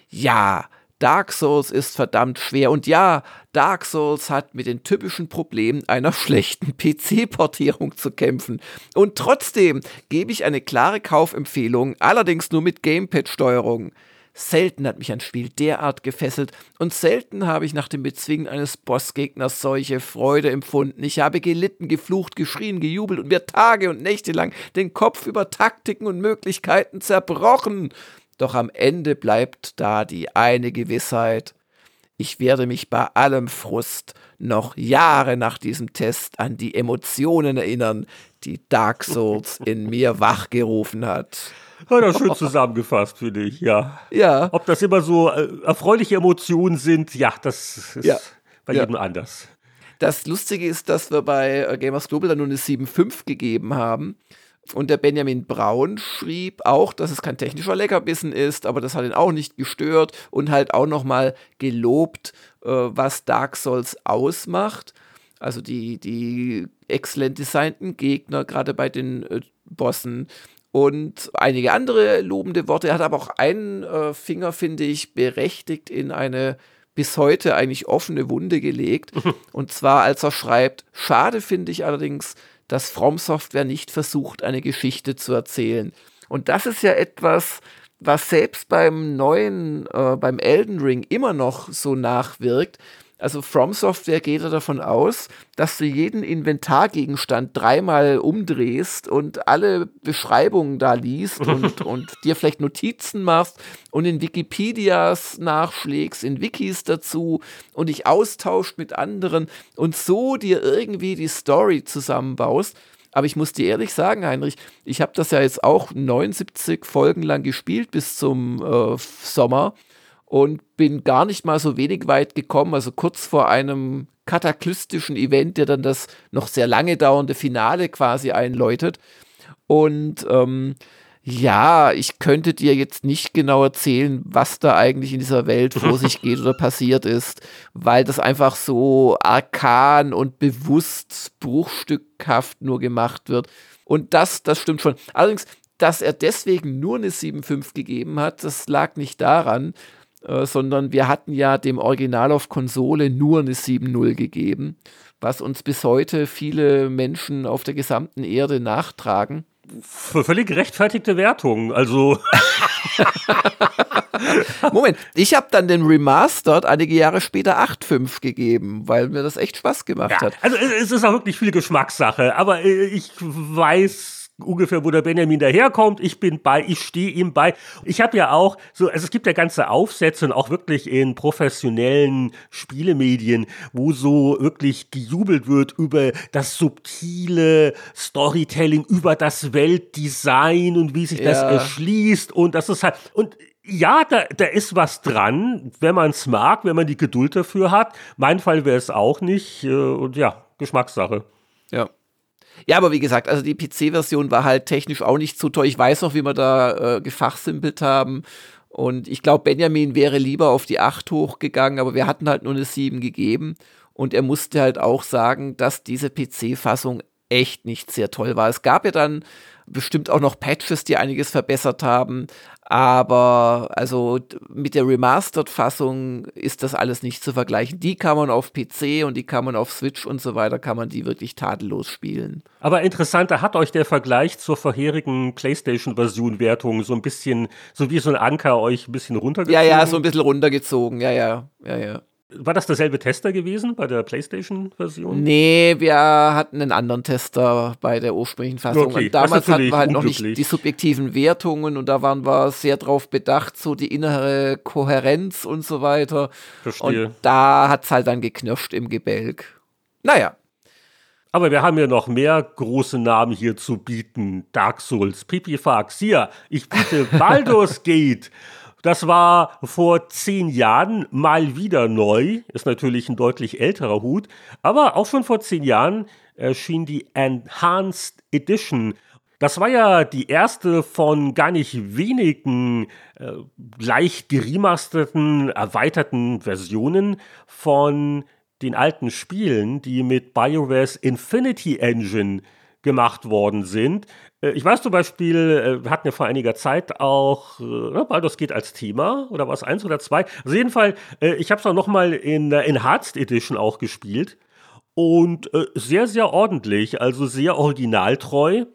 A: ja, Dark Souls ist verdammt schwer. Und ja, Dark Souls hat mit den typischen Problemen einer schlechten PC-Portierung zu kämpfen. Und trotzdem gebe ich eine klare Kaufempfehlung, allerdings nur mit Gamepad-Steuerung. Selten hat mich ein Spiel derart gefesselt und selten habe ich nach dem Bezwingen eines Bossgegners solche Freude empfunden. Ich habe gelitten, geflucht, geschrien, gejubelt und mir Tage und Nächte lang den Kopf über Taktiken und Möglichkeiten zerbrochen. Doch am Ende bleibt da die eine Gewissheit. Ich werde mich bei allem Frust noch Jahre nach diesem Test an die Emotionen erinnern, die Dark Souls in mir wachgerufen hat.
B: Hat er schön zusammengefasst, finde ich, ja.
A: Ja.
B: Ob das immer so äh, erfreuliche Emotionen sind, ja, das ist
A: Ja.
B: bei
A: Ja.
B: jedem anders.
A: Das Lustige ist, dass wir bei äh, Gamers Global dann nur eine 7.5 gegeben haben. Und der Benjamin Braun schrieb auch, dass es kein technischer Leckerbissen ist, aber das hat ihn auch nicht gestört und halt auch nochmal gelobt, äh, was Dark Souls ausmacht. Also die, die exzellent designten Gegner, gerade bei den äh, Bossen. Und einige andere lobende Worte. Er hat aber auch einen äh, Finger, finde ich, berechtigt in eine bis heute eigentlich offene Wunde gelegt. Und zwar, als er schreibt, schade finde ich allerdings, dass From Software nicht versucht, eine Geschichte zu erzählen. Und das ist ja etwas, was selbst beim neuen, äh, beim Elden Ring immer noch so nachwirkt. Also From Software geht er davon aus, dass du jeden Inventargegenstand dreimal umdrehst und alle Beschreibungen da liest und, und dir vielleicht Notizen machst und in Wikipedias nachschlägst, in Wikis dazu und dich austauscht mit anderen und so dir irgendwie die Story zusammenbaust. Aber ich muss dir ehrlich sagen, Heinrich, ich habe das ja jetzt auch 79 Folgen lang gespielt bis zum äh, Sommer und bin gar nicht mal so wenig weit gekommen, also kurz vor einem kataklystischen Event, der dann das noch sehr lange dauernde Finale quasi einläutet. Und ähm, ja, ich könnte dir jetzt nicht genau erzählen, was da eigentlich in dieser Welt vor sich geht oder passiert ist, weil das einfach so arkan und bewusst bruchstückhaft nur gemacht wird. Und das, das stimmt schon. Allerdings, dass er deswegen nur eine 7.5 gegeben hat, das lag nicht daran, äh, sondern wir hatten ja dem Original auf Konsole nur eine 7.0 gegeben, was uns bis heute viele Menschen auf der gesamten Erde nachtragen.
B: V völlig gerechtfertigte Wertung. Also,
A: Moment, ich habe dann den Remastered einige Jahre später 8.5 gegeben, weil mir das echt Spaß gemacht
B: ja,
A: hat.
B: also es ist auch wirklich viel Geschmackssache. Aber äh, ich weiß ungefähr, wo der Benjamin daherkommt. Ich bin bei, ich stehe ihm bei. Ich habe ja auch so, also es gibt ja ganze Aufsätze und auch wirklich in professionellen Spielemedien, wo so wirklich gejubelt wird über das subtile Storytelling, über das Weltdesign und wie sich das
A: Ja.
B: erschließt und das ist halt und ja, da, da ist was dran, wenn man es mag, wenn man die Geduld dafür hat. Mein Fall wäre es auch nicht. äh, Und ja, Geschmackssache.
A: Ja. Ja, aber wie gesagt, also die PC-Version war halt technisch auch nicht so toll. Ich weiß noch, wie wir da äh, gefachsimpelt haben. Und ich glaube, Benjamin wäre lieber auf die 8 hochgegangen, aber wir hatten halt nur eine 7 gegeben. Und er musste halt auch sagen, dass diese PC-Fassung echt nicht sehr toll war. Es gab ja dann bestimmt auch noch Patches, die einiges verbessert haben. Aber also mit der Remastered-Fassung ist das alles nicht zu vergleichen. Die kann man auf PC und die kann man auf Switch und so weiter, kann man die wirklich tadellos spielen.
B: Aber interessanter hat euch der Vergleich zur vorherigen PlayStation-Version-Wertung so ein bisschen, so wie so ein Anker euch ein bisschen
A: Ja,
B: runtergezogen?
A: ja, so ein bisschen runtergezogen. Ja, ja, ja, ja.
B: War das derselbe Tester gewesen bei der PlayStation-Version?
A: Nee, wir hatten einen anderen Tester bei der ursprünglichen Fassung.
B: Okay,
A: und damals hatten wir halt noch nicht die subjektiven Wertungen und da waren wir sehr drauf bedacht, so die innere Kohärenz und so weiter.
B: Verstehe.
A: Und da hat's halt dann geknirscht im Gebälk. Naja,
B: Aber wir haben ja noch mehr große Namen hier zu bieten. Dark Souls, Pipifax, hier, ich biete Baldur's Gate. Das war vor zehn Jahren mal wieder neu. Ist natürlich ein deutlich älterer Hut. Aber auch schon vor zehn Jahren erschien die Enhanced Edition. Das war ja die erste von gar nicht wenigen äh, leicht geremasterten, erweiterten Versionen von den alten Spielen, die mit BioWare's Infinity Engine gemacht worden sind. Äh, Ich weiß zum Beispiel, äh, wir hatten ja vor einiger Zeit auch, äh, ne, Baldur's geht als Thema, oder war es eins oder zwei? Also jeden Fall, äh, ich habe es auch noch mal in der Enhanced Edition auch gespielt und äh, sehr, sehr ordentlich, also sehr originaltreu.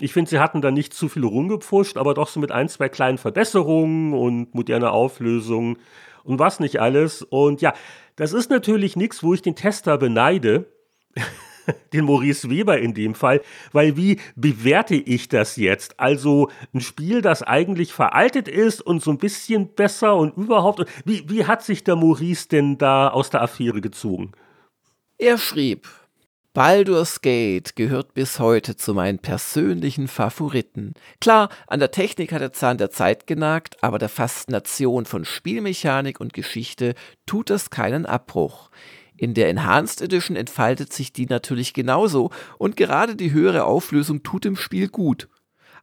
B: Ich finde, sie hatten da nicht zu viel rumgepfuscht, aber doch so mit ein, zwei kleinen Verbesserungen und moderner Auflösung und was nicht alles. Und ja, das ist natürlich nichts, wo ich den Tester beneide. den Maurice Weber in dem Fall, weil wie bewerte ich das jetzt? Also ein Spiel, das eigentlich veraltet ist und so ein bisschen besser und überhaupt. Wie, wie hat sich der Maurice denn da aus der Affäre gezogen?
A: Er schrieb, Baldur's Gate gehört bis heute zu meinen persönlichen Favoriten. Klar, an der Technik hat der Zahn der Zeit genagt, aber der Faszination von Spielmechanik und Geschichte tut es keinen Abbruch. In der Enhanced Edition entfaltet sich die natürlich genauso und gerade die höhere Auflösung tut dem Spiel gut.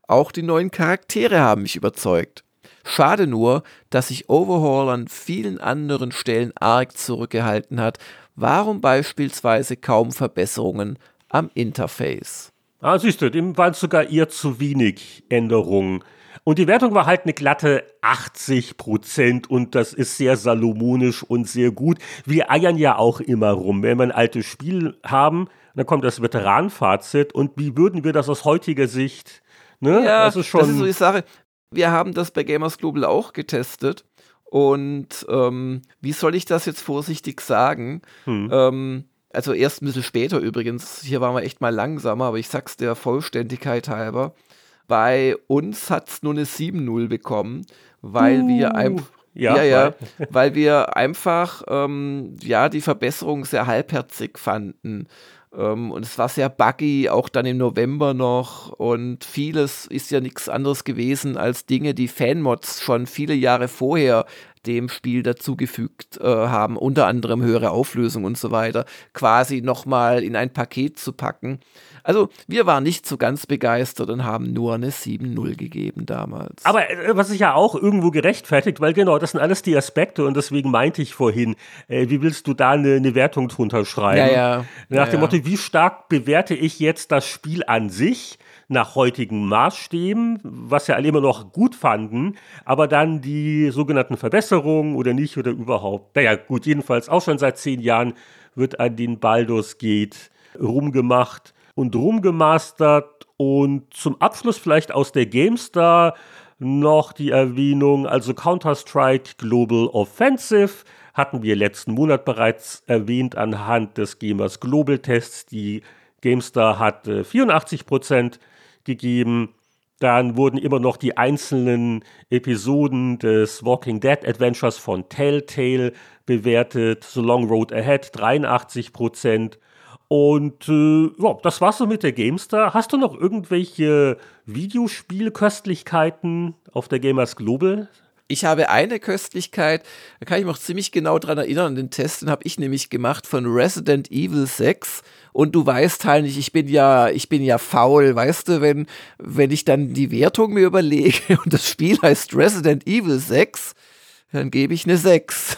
A: Auch die neuen Charaktere haben mich überzeugt. Schade nur, dass sich Overhaul an vielen anderen Stellen arg zurückgehalten hat, warum beispielsweise kaum Verbesserungen am Interface.
B: Ah, siehst du, dem waren sogar eher zu wenig Änderungen. Und die Wertung war halt eine glatte 80 Prozent und das ist sehr salomonisch und sehr gut. Wir eiern ja auch immer rum, wenn wir ein altes Spiel haben, dann kommt das Veteranenfazit und wie würden wir das aus heutiger Sicht?
A: Ne? Ja, das ist schon. Das ist so die Sache. Wir haben das bei Gamers Global auch getestet und ähm, wie soll ich das jetzt vorsichtig sagen? Hm. Ähm, also erst ein bisschen später übrigens. Hier waren wir echt mal langsamer, aber ich sag's der Vollständigkeit halber. Bei uns hat es nur eine 7-0 bekommen, weil uh, wir einfach. Ja, ja, ja, weil wir einfach ähm, ja die Verbesserung sehr halbherzig fanden. Ähm, und es war sehr buggy, auch dann im November noch. Und vieles ist ja nichts anderes gewesen als Dinge, die Fanmods schon viele Jahre vorher dem Spiel dazugefügt äh, haben, unter anderem höhere Auflösung und so weiter, quasi nochmal in ein Paket zu packen. Also wir waren nicht so ganz begeistert und haben nur eine 7-0 gegeben damals.
B: Aber äh, was sich ja auch irgendwo gerechtfertigt, weil genau, das sind alles die Aspekte und deswegen meinte ich vorhin, äh, wie willst du da eine, eine Wertung drunter schreiben?
A: Ja, ja.
B: Nach
A: ja,
B: dem Motto, wie stark bewerte ich jetzt das Spiel an sich? Nach heutigen Maßstäben, was ja alle immer noch gut fanden, aber dann die sogenannten Verbesserungen oder nicht oder überhaupt. Naja, gut, jedenfalls auch schon seit zehn Jahren wird an den Baldur's Gate rumgemacht und rumgemastert. Und zum Abschluss vielleicht aus der GameStar noch die Erwähnung, also Counter-Strike Global Offensive hatten wir letzten Monat bereits erwähnt anhand des Gamers Global Tests. Die GameStar hat 84 Prozent gegeben. Dann wurden immer noch die einzelnen Episoden des Walking Dead Adventures von Telltale bewertet. The Long Road Ahead 83 Prozent. Und äh, ja, das war's so mit der GameStar. Hast du noch irgendwelche Videospielköstlichkeiten auf der Gamers Global?
A: Ich habe eine Köstlichkeit, da kann ich mich noch ziemlich genau dran erinnern, den Test, den habe ich nämlich gemacht von Resident Evil 6. Und du weißt halt nicht, ich bin ja, ich bin ja faul, weißt du, wenn, wenn ich dann die Wertung mir überlege und das Spiel heißt Resident Evil 6, dann gebe ich eine 6.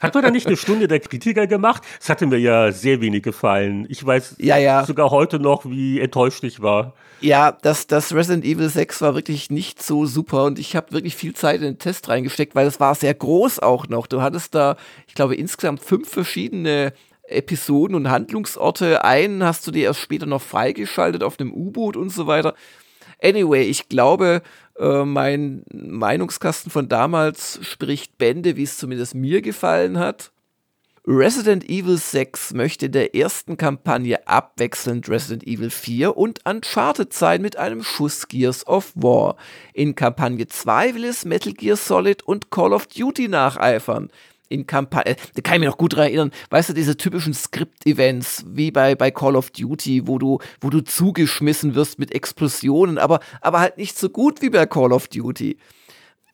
B: Hat man da nicht eine Stunde der Kritiker gemacht? Es hatte mir ja sehr wenig gefallen. Ich weiß
A: ja, ja.
B: sogar heute noch, wie enttäuscht ich war.
A: Ja, das, das Resident Evil 6 war wirklich nicht so super und ich habe wirklich viel Zeit in den Test reingesteckt, weil es war sehr groß auch noch. Du hattest da, ich glaube, insgesamt fünf verschiedene Episoden und Handlungsorte. Einen hast du dir erst später noch freigeschaltet auf dem U-Boot und so weiter. Anyway, ich glaube, äh, mein Meinungskasten von damals spricht Bände, wie es zumindest mir gefallen hat. Resident Evil 6 möchte in der ersten Kampagne abwechselnd Resident Evil 4 und Uncharted sein mit einem Schuss Gears of War. In Kampagne 2 will es Metal Gear Solid und Call of Duty nacheifern in Kampagne, da kann ich mich noch gut daran erinnern, weißt du, diese typischen Skript-Events, wie bei, bei Call of Duty, wo du, wo du zugeschmissen wirst mit Explosionen, aber, aber halt nicht so gut wie bei Call of Duty.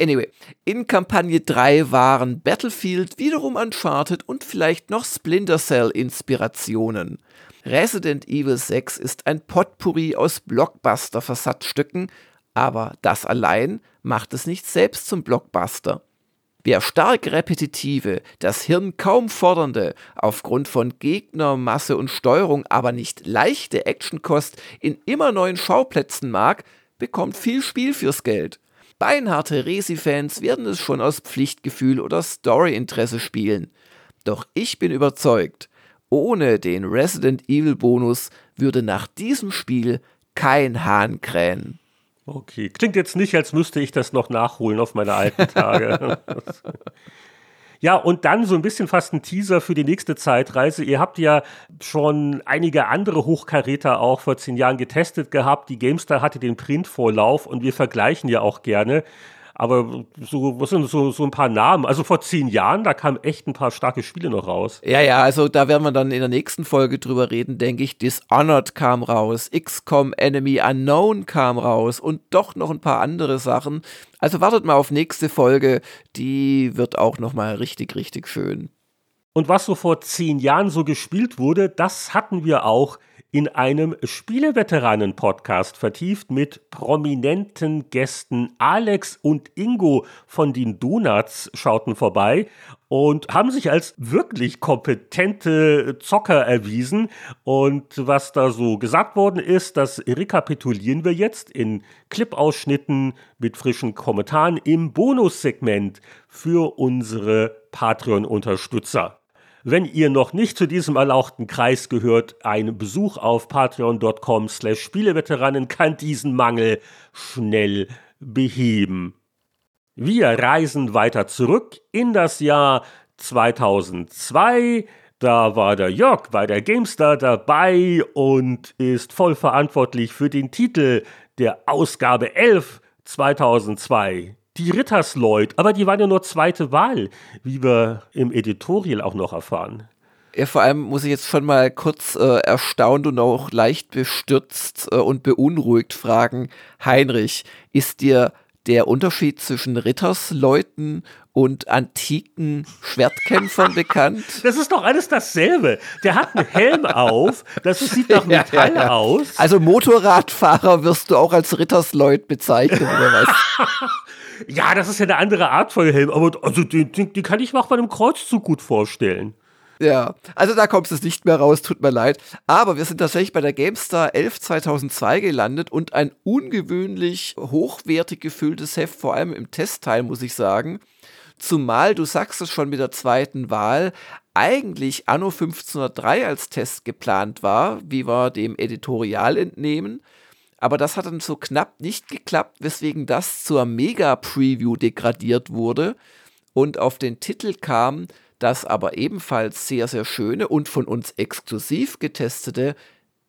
A: Anyway, in Kampagne 3 waren Battlefield, wiederum Uncharted und vielleicht noch Splinter Cell Inspirationen. Resident Evil 6 ist ein Potpourri aus Blockbuster-Versatzstücken, aber das allein macht es nicht selbst zum Blockbuster. Wer stark repetitive, das Hirn kaum fordernde, aufgrund von Gegnermasse und Steuerung aber nicht leichte Actionkost in immer neuen Schauplätzen mag, bekommt viel Spiel fürs Geld. Beinharte Resi-Fans werden es schon aus Pflichtgefühl oder Storyinteresse spielen. Doch ich bin überzeugt, ohne den Resident Evil Bonus würde nach diesem Spiel kein Hahnkrähen.
B: Okay, klingt jetzt nicht, als müsste ich das noch nachholen auf meine alten Tage. Ja, und dann so ein bisschen fast ein Teaser für die nächste Zeitreise. Ihr habt ja schon einige andere Hochkaräter auch vor zehn Jahren getestet gehabt. Die GameStar hatte den Printvorlauf und wir vergleichen ja auch gerne. Aber so, was sind so, so ein paar Namen? Also vor zehn Jahren, da kamen echt ein paar starke Spiele noch raus.
A: Ja, ja, also da werden wir dann in der nächsten Folge drüber reden, denke ich. Dishonored kam raus, XCOM Enemy Unknown kam raus und doch noch ein paar andere Sachen. Also wartet mal auf nächste Folge, die wird auch noch mal richtig, richtig schön.
B: Und was so vor zehn Jahren so gespielt wurde, das hatten wir auch in einem Spieleveteranen-Podcast vertieft mit prominenten Gästen. Alex und Ingo von den Donuts schauten vorbei und haben sich als wirklich kompetente Zocker erwiesen. Und was da so gesagt worden ist, das rekapitulieren wir jetzt in Clip-Ausschnitten mit frischen Kommentaren im Bonussegment für unsere Patreon-Unterstützer. Wenn ihr noch nicht zu diesem erlauchten Kreis gehört, ein Besuch auf patreon.com slash Spieleveteranen kann diesen Mangel schnell beheben. Wir reisen weiter zurück in das Jahr 2002. Da war der Jörg bei der GameStar dabei und ist voll verantwortlich für den Titel der Ausgabe 11 2002 die Rittersleut, aber die waren ja nur zweite Wahl, wie wir im Editorial auch noch erfahren.
A: Ja, vor allem muss ich jetzt schon mal kurz äh, erstaunt und auch leicht bestürzt äh, und beunruhigt fragen, Heinrich, ist dir der Unterschied zwischen Rittersleuten und antiken Schwertkämpfern bekannt?
B: Das ist doch alles dasselbe. Der hat einen Helm auf, das sieht nach Metall ja, ja, aus.
A: Also Motorradfahrer wirst du auch als Rittersleut bezeichnen, oder was?
B: Ja, das ist ja eine andere Art von Helm, aber also die, die, die kann ich mir auch bei einem Kreuzzug gut vorstellen.
A: Ja, also da kommt es nicht mehr raus, tut mir leid. Aber wir sind tatsächlich bei der GameStar 11 2002 gelandet und ein ungewöhnlich hochwertig gefülltes Heft, vor allem im Testteil, muss ich sagen. Zumal, du sagst es schon mit der zweiten Wahl, eigentlich Anno 1503 als Test geplant war, wie wir dem Editorial entnehmen. Aber das hat dann so knapp nicht geklappt, weswegen das zur Mega-Preview degradiert wurde und auf den Titel kam, das aber ebenfalls sehr, sehr schöne und von uns exklusiv getestete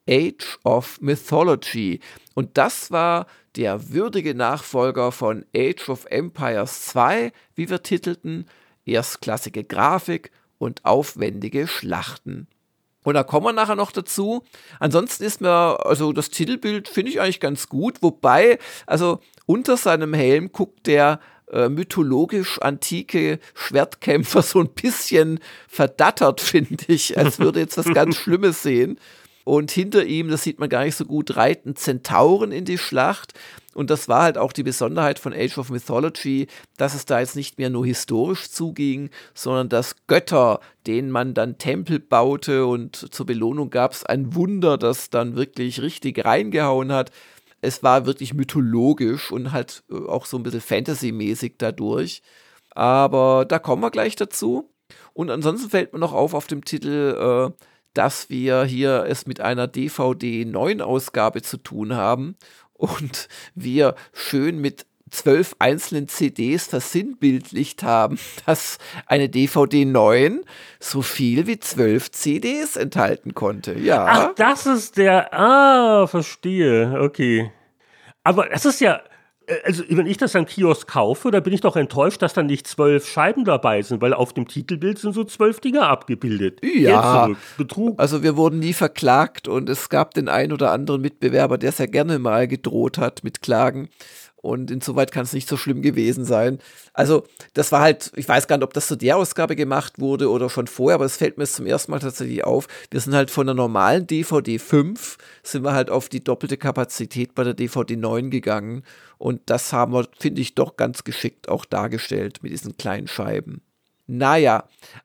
A: Age of Mythology. Und das war der würdige Nachfolger von Age of Empires 2, wie wir titelten, erstklassige Grafik und aufwendige Schlachten. Und da kommen wir nachher noch dazu. Ansonsten ist mir, also das Titelbild finde ich eigentlich ganz gut, wobei, also unter seinem Helm guckt der äh, mythologisch antike Schwertkämpfer so ein bisschen verdattert, finde ich, als würde jetzt was ganz Schlimmes sehen. Und hinter ihm, das sieht man gar nicht so gut, reiten Zentauren in die Schlacht. Und das war halt auch die Besonderheit von Age of Mythology, dass es da jetzt nicht mehr nur historisch zuging, sondern dass Götter, denen man dann Tempel baute und zur Belohnung gab es ein Wunder, das dann wirklich richtig reingehauen hat. Es war wirklich mythologisch und halt äh, auch so ein bisschen Fantasy-mäßig dadurch. Aber da kommen wir gleich dazu. Und ansonsten fällt mir noch auf auf dem Titel, äh, dass wir hier es mit einer DVD 9 Ausgabe zu tun haben und wir schön mit zwölf einzelnen CDs versinnbildlicht haben, dass eine DVD 9 so viel wie zwölf CDs enthalten konnte. Ja.
B: Ach, das ist der. Ah, verstehe. Okay. Aber das ist ja also wenn ich das am Kiosk kaufe, da bin ich doch enttäuscht, dass da nicht zwölf Scheiben dabei sind, weil auf dem Titelbild sind so zwölf Dinger abgebildet.
A: Ja, Betrug. Also wir wurden nie verklagt und es gab den einen oder anderen Mitbewerber, der sehr gerne mal gedroht hat mit Klagen. Und insoweit kann es nicht so schlimm gewesen sein. Also, das war halt, ich weiß gar nicht, ob das zu der Ausgabe gemacht wurde oder schon vorher, aber es fällt mir jetzt zum ersten Mal tatsächlich auf. Wir sind halt von der normalen DVD 5, sind wir halt auf die doppelte Kapazität bei der DVD 9 gegangen. Und das haben wir, finde ich, doch ganz geschickt auch dargestellt mit diesen kleinen Scheiben. Naja,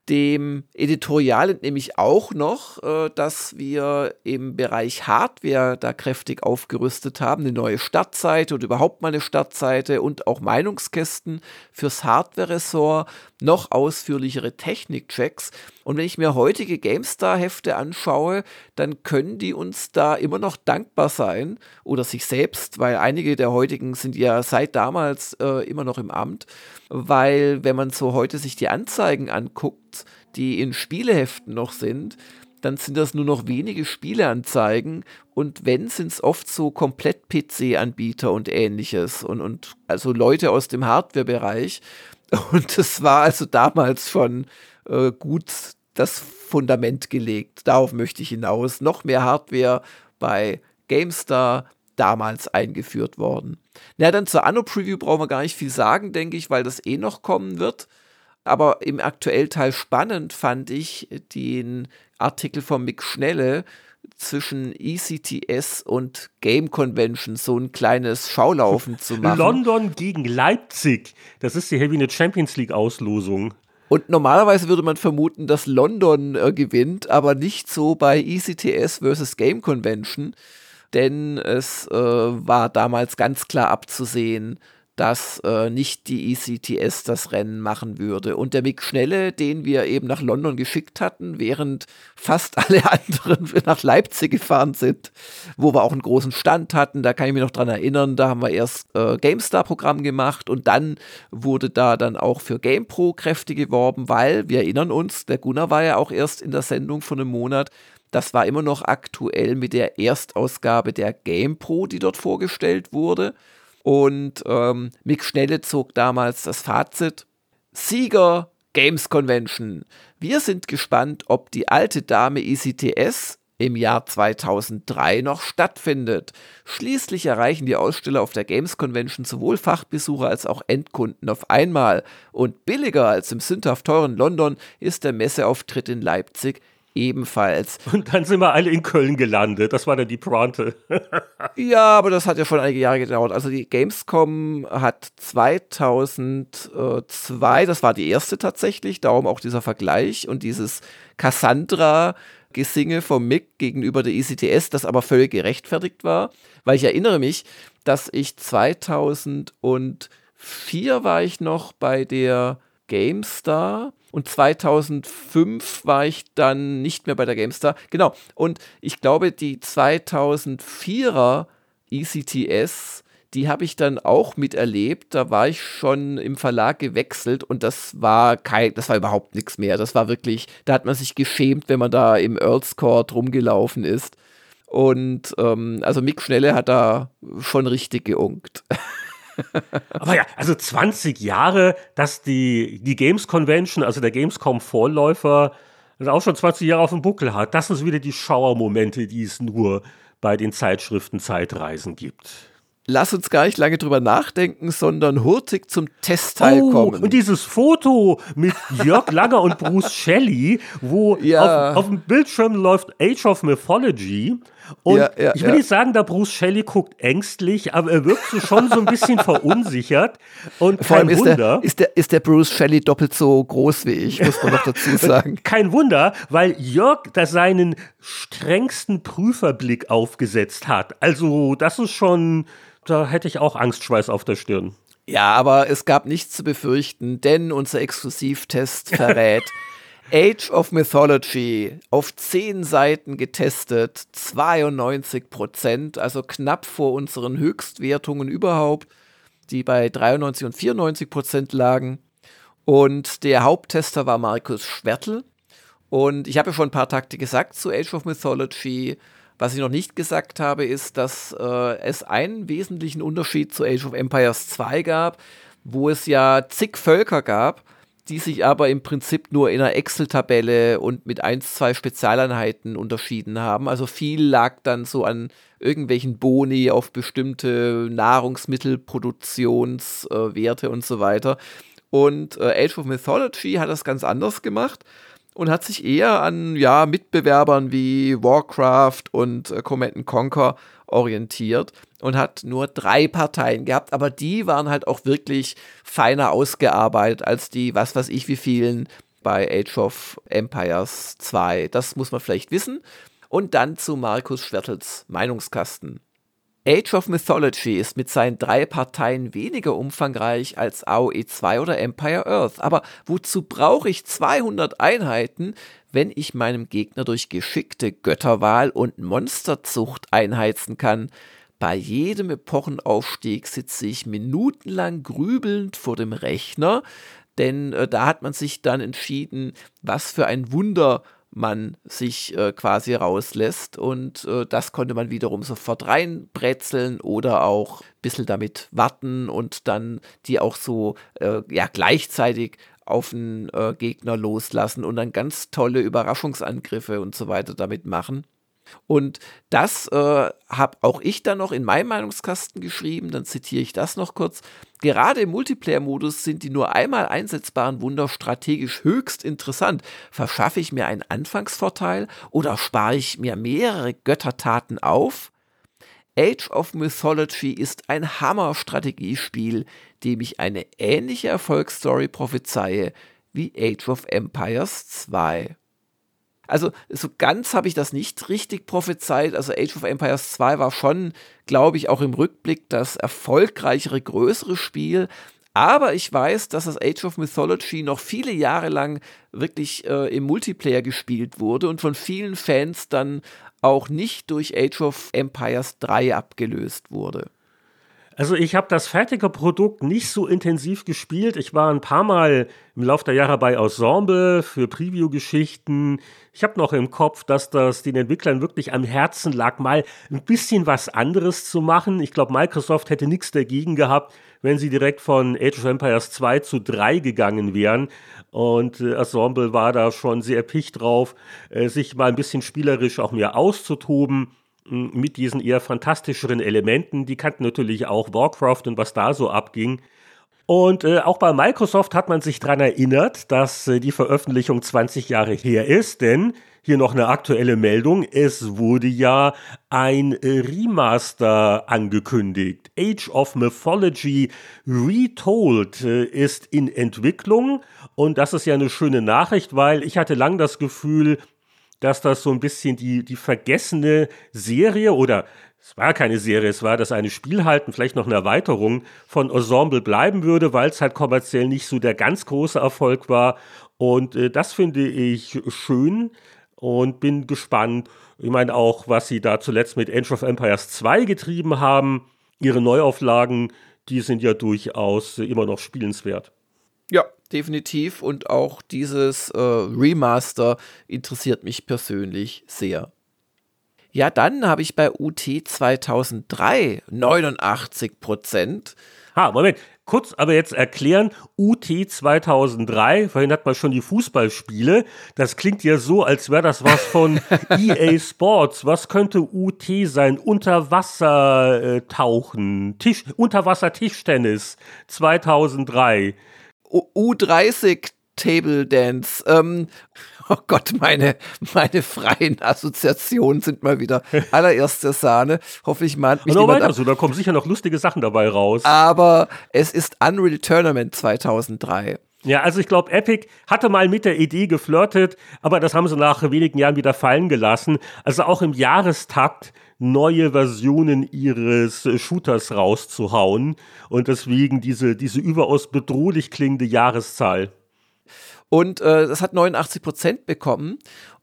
A: dem Editorial entnehme ich auch noch, äh, dass wir im Bereich Hardware da kräftig aufgerüstet haben. Eine neue Startseite und überhaupt mal eine Startseite und auch Meinungskästen fürs Hardware-Ressort, noch ausführlichere Technikchecks. Und wenn ich mir heutige GameStar-Hefte anschaue, dann können die uns da immer noch dankbar sein oder sich selbst, weil einige der heutigen sind ja seit damals äh, immer noch im Amt, weil wenn man so heute sich die Anzeigen anguckt, die in Spieleheften noch sind, dann sind das nur noch wenige Spieleanzeigen und wenn, sind es oft so komplett PC-Anbieter und ähnliches und, und also Leute aus dem Hardware-Bereich. Und es war also damals schon äh, gut das Fundament gelegt. Darauf möchte ich hinaus. Noch mehr Hardware bei GameStar damals eingeführt worden. Na, dann zur Anno-Preview brauchen wir gar nicht viel sagen, denke ich, weil das eh noch kommen wird. Aber im aktuellen Teil spannend fand ich den Artikel von Mick Schnelle zwischen ECTS und Game Convention so ein kleines Schaulaufen zu machen.
B: London gegen Leipzig. Das ist wie eine Champions League Auslosung.
A: Und normalerweise würde man vermuten, dass London äh, gewinnt, aber nicht so bei ECTS versus Game Convention, denn es äh, war damals ganz klar abzusehen, dass äh, nicht die ECTS das Rennen machen würde. Und der Mick Schnelle, den wir eben nach London geschickt hatten, während fast alle anderen nach Leipzig gefahren sind, wo wir auch einen großen Stand hatten, da kann ich mich noch dran erinnern, da haben wir erst äh, GameStar-Programm gemacht und dann wurde da dann auch für GamePro Kräfte geworben, weil wir erinnern uns, der Gunnar war ja auch erst in der Sendung von einem Monat, das war immer noch aktuell mit der Erstausgabe der GamePro, die dort vorgestellt wurde. Und ähm, Mick Schnelle zog damals das Fazit: Sieger Games Convention. Wir sind gespannt, ob die alte Dame ECTS im Jahr 2003 noch stattfindet. Schließlich erreichen die Aussteller auf der Games Convention sowohl Fachbesucher als auch Endkunden auf einmal. Und billiger als im sündhaft teuren London ist der Messeauftritt in Leipzig ebenfalls.
B: Und dann sind wir alle in Köln gelandet. Das war dann die Pointe.
A: ja, aber das hat ja schon einige Jahre gedauert. Also die Gamescom hat 2002, das war die erste tatsächlich, darum auch dieser Vergleich und dieses Cassandra Gesinge vom Mick gegenüber der ECTS, das aber völlig gerechtfertigt war, weil ich erinnere mich, dass ich 2004 war ich noch bei der GameStar und 2005 war ich dann nicht mehr bei der GameStar. Genau. Und ich glaube, die 2004er ECTS, die habe ich dann auch miterlebt. Da war ich schon im Verlag gewechselt und das war kein, das war überhaupt nichts mehr. Das war wirklich, da hat man sich geschämt, wenn man da im Earls Court rumgelaufen ist. Und ähm, also Mick Schnelle hat da schon richtig geunkt.
B: Aber ja, also 20 Jahre, dass die, die Games Convention, also der Gamescom-Vorläufer, auch schon 20 Jahre auf dem Buckel hat. Das sind wieder die Schauermomente, die es nur bei den Zeitschriften Zeitreisen gibt
A: lass uns gar nicht lange drüber nachdenken, sondern hurtig zum Testteil oh, kommen.
B: Und dieses Foto mit Jörg Langer und Bruce Shelley, wo ja. auf, auf, dem Bildschirm läuft Age of Mythology. Und ja, ja, ich will nicht sagen, der Bruce Shelley guckt ängstlich, aber er wirkt so schon so ein bisschen verunsichert. Und Vor kein allem Wunder.
A: Der, ist, der, ist der Bruce Shelley doppelt so groß wie ich, muss man noch dazu sagen.
B: kein Wunder, weil Jörg da seinen strengsten Prüferblick aufgesetzt hat. Also, das ist schon da hätte ich auch Angstschweiß auf der Stirn.
A: Ja, aber es gab nichts zu befürchten, denn unser Exklusivtest verrät. Age of Mythology auf 10 Seiten getestet, 92 Prozent, also knapp vor unseren Höchstwertungen überhaupt, die bei 93 und 94 Prozent lagen. Und der Haupttester war Markus Schwertl. Und ich habe ja schon ein paar Takte gesagt zu Age of Mythology. Was ich noch nicht gesagt habe, ist, dass äh, es einen wesentlichen Unterschied zu Age of Empires 2 gab, wo es ja zig Völker gab, die sich aber im Prinzip nur in einer Excel-Tabelle und mit ein, zwei Spezialeinheiten unterschieden haben. Also viel lag dann so an irgendwelchen Boni auf bestimmte Nahrungsmittelproduktionswerte äh, und so weiter. Und äh, Age of Mythology hat das ganz anders gemacht und hat sich eher an ja, Mitbewerbern wie Warcraft und äh, Command Conquer orientiert und hat nur drei Parteien gehabt, aber die waren halt auch wirklich feiner ausgearbeitet als die, was weiß ich, wie vielen bei Age of Empires 2. Das muss man vielleicht wissen. Und dann zu Markus Schwertels Meinungskasten. Age of Mythology ist mit seinen drei Parteien weniger umfangreich als AOE 2 oder Empire Earth. Aber wozu brauche ich 200 Einheiten, wenn ich meinem Gegner durch geschickte Götterwahl und Monsterzucht einheizen kann? Bei jedem Epochenaufstieg sitze ich minutenlang grübelnd vor dem Rechner, denn äh, da hat man sich dann entschieden, was für ein Wunder man sich äh, quasi rauslässt. Und äh, das konnte man wiederum sofort reinbrezeln oder auch ein bisschen damit warten und dann die auch so äh, ja, gleichzeitig auf den äh, Gegner loslassen und dann ganz tolle Überraschungsangriffe und so weiter damit machen. Und das äh, habe auch ich dann noch in meinem Meinungskasten geschrieben, dann zitiere ich das noch kurz. Gerade im Multiplayer-Modus sind die nur einmal einsetzbaren Wunder strategisch höchst interessant. Verschaffe ich mir einen Anfangsvorteil oder spare ich mir mehrere Göttertaten auf? Age of Mythology ist ein Hammer-Strategiespiel, dem ich eine ähnliche Erfolgsstory prophezeie wie Age of Empires 2. Also so ganz habe ich das nicht richtig prophezeit. Also Age of Empires 2 war schon, glaube ich, auch im Rückblick das erfolgreichere, größere Spiel. Aber ich weiß, dass das Age of Mythology noch viele Jahre lang wirklich äh, im Multiplayer gespielt wurde und von vielen Fans dann auch nicht durch Age of Empires 3 abgelöst wurde.
B: Also ich habe das fertige Produkt nicht so intensiv gespielt. Ich war ein paar Mal im Laufe der Jahre bei Ensemble für Preview-Geschichten. Ich habe noch im Kopf, dass das den Entwicklern wirklich am Herzen lag, mal ein bisschen was anderes zu machen. Ich glaube, Microsoft hätte nichts dagegen gehabt, wenn sie direkt von Age of Empires 2 zu 3 gegangen wären. Und äh, Ensemble war da schon sehr picht drauf, äh, sich mal ein bisschen spielerisch auch mehr auszutoben mit diesen eher fantastischeren Elementen. Die kannten natürlich auch Warcraft und was da so abging. Und äh, auch bei Microsoft hat man sich daran erinnert, dass äh, die Veröffentlichung 20 Jahre her ist, denn hier noch eine aktuelle Meldung. Es wurde ja ein äh, Remaster angekündigt. Age of Mythology Retold äh, ist in Entwicklung und das ist ja eine schöne Nachricht, weil ich hatte lang das Gefühl, dass das so ein bisschen die, die vergessene Serie oder es war keine Serie, es war das eine Spielhalten, vielleicht noch eine Erweiterung von Ensemble bleiben würde, weil es halt kommerziell nicht so der ganz große Erfolg war. Und äh, das finde ich schön und bin gespannt. Ich meine auch, was sie da zuletzt mit Age of Empires 2 getrieben haben. Ihre Neuauflagen, die sind ja durchaus immer noch spielenswert.
A: Ja, definitiv. Und auch dieses äh, Remaster interessiert mich persönlich sehr. Ja, dann habe ich bei UT 2003 89 Prozent.
B: Ha, Moment, kurz aber jetzt erklären, UT 2003, vorhin hat man schon die Fußballspiele, das klingt ja so, als wäre das was von EA Sports. Was könnte UT sein? Unterwassertauchen, äh, Tisch, Unterwasser-Tischtennis 2003.
A: U30 Table Dance. Ähm, oh Gott, meine, meine freien Assoziationen sind mal wieder allererste Sahne. Hoffe ich mal.
B: Mich weiter so, da kommen sicher noch lustige Sachen dabei raus.
A: Aber es ist Unreal Tournament 2003.
B: Ja, also ich glaube, Epic hatte mal mit der Idee geflirtet, aber das haben sie nach wenigen Jahren wieder fallen gelassen. Also auch im Jahrestakt neue Versionen ihres Shooters rauszuhauen und deswegen diese, diese überaus bedrohlich klingende Jahreszahl.
A: Und äh, das hat 89 Prozent bekommen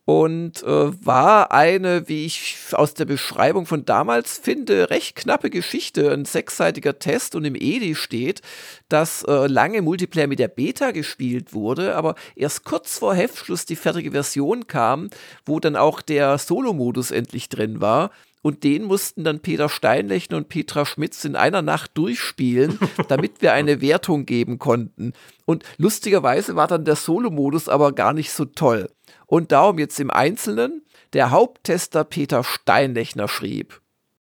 A: und äh, war eine, wie ich aus der Beschreibung von damals finde, recht knappe Geschichte. Ein sechsseitiger Test und im EDI steht, dass äh, lange Multiplayer mit der Beta gespielt wurde, aber erst kurz vor Heftschluss die fertige Version kam, wo dann auch der Solo-Modus endlich drin war und den mussten dann Peter Steinlechner und Petra Schmitz in einer Nacht durchspielen, damit wir eine Wertung geben konnten. Und lustigerweise war dann der Solo-Modus aber gar nicht so toll. Und darum jetzt im Einzelnen, der Haupttester Peter Steinlechner schrieb.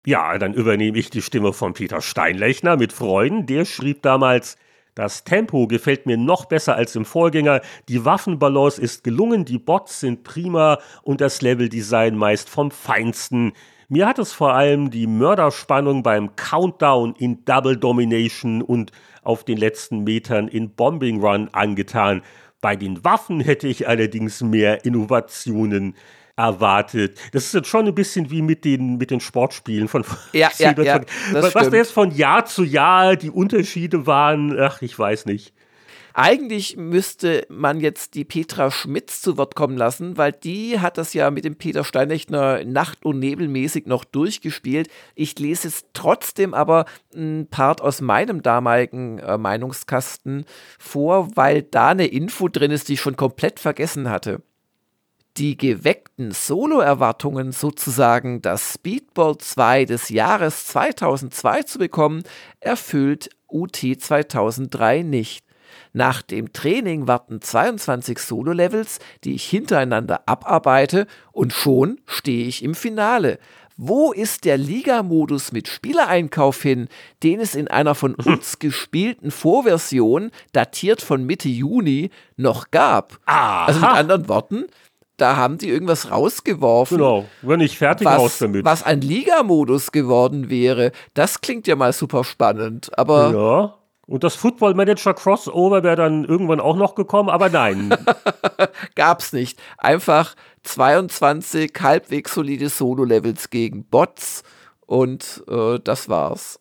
B: Ja, dann übernehme ich die Stimme von Peter Steinlechner mit Freuden. Der schrieb damals, das Tempo gefällt mir noch besser als im Vorgänger, die Waffenbalance ist gelungen, die Bots sind prima und das Leveldesign meist vom Feinsten. Mir hat es vor allem die Mörderspannung beim Countdown in Double Domination und auf den letzten Metern in Bombing Run angetan. Bei den Waffen hätte ich allerdings mehr Innovationen erwartet. Das ist jetzt schon ein bisschen wie mit den, mit den Sportspielen von
A: ja, ja, ja,
B: Was stimmt. da jetzt von Jahr zu Jahr die Unterschiede waren, ach, ich weiß nicht.
A: Eigentlich müsste man jetzt die Petra Schmitz zu Wort kommen lassen, weil die hat das ja mit dem Peter Steinlechner Nacht- und Nebelmäßig noch durchgespielt. Ich lese jetzt trotzdem aber ein Part aus meinem damaligen äh, Meinungskasten vor, weil da eine Info drin ist, die ich schon komplett vergessen hatte die geweckten Solo-Erwartungen sozusagen das Speedball 2 des Jahres 2002 zu bekommen, erfüllt UT 2003 nicht. Nach dem Training warten 22 Solo-Levels, die ich hintereinander abarbeite und schon stehe ich im Finale. Wo ist der Liga-Modus mit Spielereinkauf hin, den es in einer von uns gespielten Vorversion, datiert von Mitte Juni, noch gab?
B: Aha.
A: Also mit anderen Worten, da haben die irgendwas rausgeworfen.
B: Genau, wenn ich fertig
A: was,
B: raus damit.
A: Was ein Liga-Modus geworden wäre. Das klingt ja mal super spannend. Aber
B: ja. Und das Football Manager Crossover wäre dann irgendwann auch noch gekommen, aber nein.
A: Gab's nicht. Einfach 22 halbwegs solide Solo-Levels gegen Bots und äh, das war's.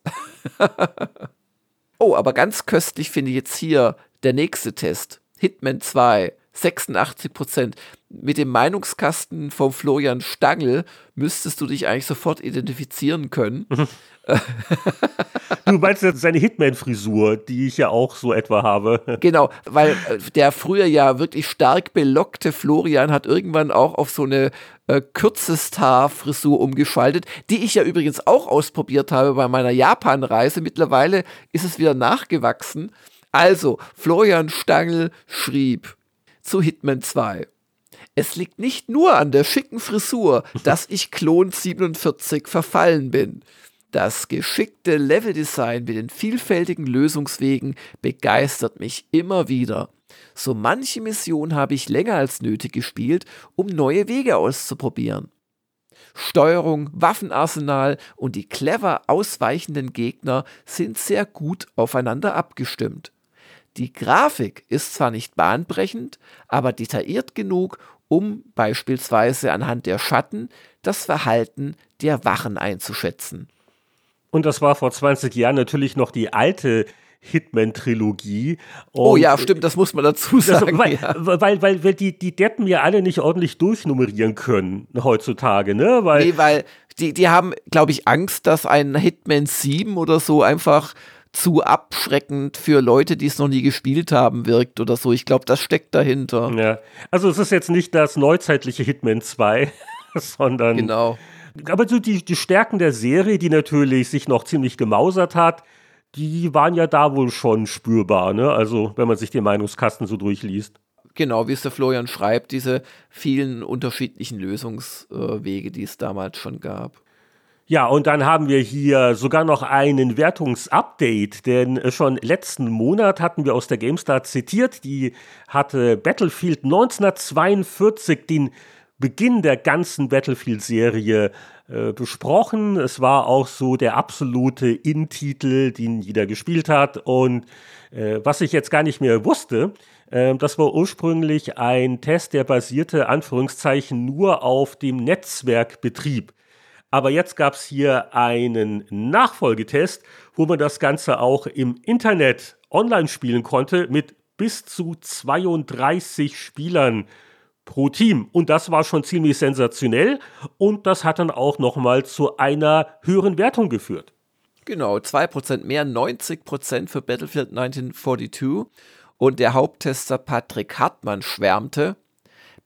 A: oh, aber ganz köstlich finde ich jetzt hier der nächste Test. Hitman 2. 86 Prozent. Mit dem Meinungskasten von Florian Stangl müsstest du dich eigentlich sofort identifizieren können.
B: du meinst jetzt seine Hitman-Frisur, die ich ja auch so etwa habe.
A: Genau, weil äh, der früher ja wirklich stark belockte Florian hat irgendwann auch auf so eine äh, Kürzestar-Frisur umgeschaltet, die ich ja übrigens auch ausprobiert habe bei meiner Japan-Reise. Mittlerweile ist es wieder nachgewachsen. Also, Florian Stangl schrieb, zu Hitman 2. Es liegt nicht nur an der schicken Frisur, dass ich Klon 47 verfallen bin. Das geschickte Leveldesign mit den vielfältigen Lösungswegen begeistert mich immer wieder. So manche Mission habe ich länger als nötig gespielt, um neue Wege auszuprobieren. Steuerung, Waffenarsenal und die clever ausweichenden Gegner sind sehr gut aufeinander abgestimmt. Die Grafik ist zwar nicht bahnbrechend, aber detailliert genug, um beispielsweise anhand der Schatten das Verhalten der Wachen einzuschätzen.
B: Und das war vor 20 Jahren natürlich noch die alte Hitman-Trilogie.
A: Oh ja, stimmt, das muss man dazu sagen.
B: Das, weil, ja. weil, weil, weil die, die Deppen ja alle nicht ordentlich durchnummerieren können heutzutage, ne?
A: Weil, nee, weil die, die haben, glaube ich, Angst, dass ein Hitman 7 oder so einfach zu abschreckend für Leute, die es noch nie gespielt haben, wirkt oder so. Ich glaube, das steckt dahinter.
B: Ja, also es ist jetzt nicht das neuzeitliche Hitman 2, sondern.
A: Genau.
B: Aber so die, die Stärken der Serie, die natürlich sich noch ziemlich gemausert hat, die waren ja da wohl schon spürbar, ne? Also, wenn man sich den Meinungskasten so durchliest.
A: Genau, wie es der Florian schreibt, diese vielen unterschiedlichen Lösungswege, die es damals schon gab.
B: Ja, und dann haben wir hier sogar noch einen Wertungsupdate, denn schon letzten Monat hatten wir aus der GameStar zitiert, die hatte Battlefield 1942 den Beginn der ganzen Battlefield-Serie äh, besprochen. Es war auch so der absolute In-Titel, den jeder gespielt hat. Und äh, was ich jetzt gar nicht mehr wusste, äh, das war ursprünglich ein Test, der basierte, Anführungszeichen, nur auf dem Netzwerkbetrieb. Aber jetzt gab es hier einen Nachfolgetest, wo man das Ganze auch im Internet online spielen konnte mit bis zu 32 Spielern pro Team. Und das war schon ziemlich sensationell und das hat dann auch nochmal zu einer höheren Wertung geführt.
A: Genau, 2% mehr, 90% für Battlefield 1942. Und der Haupttester Patrick Hartmann schwärmte,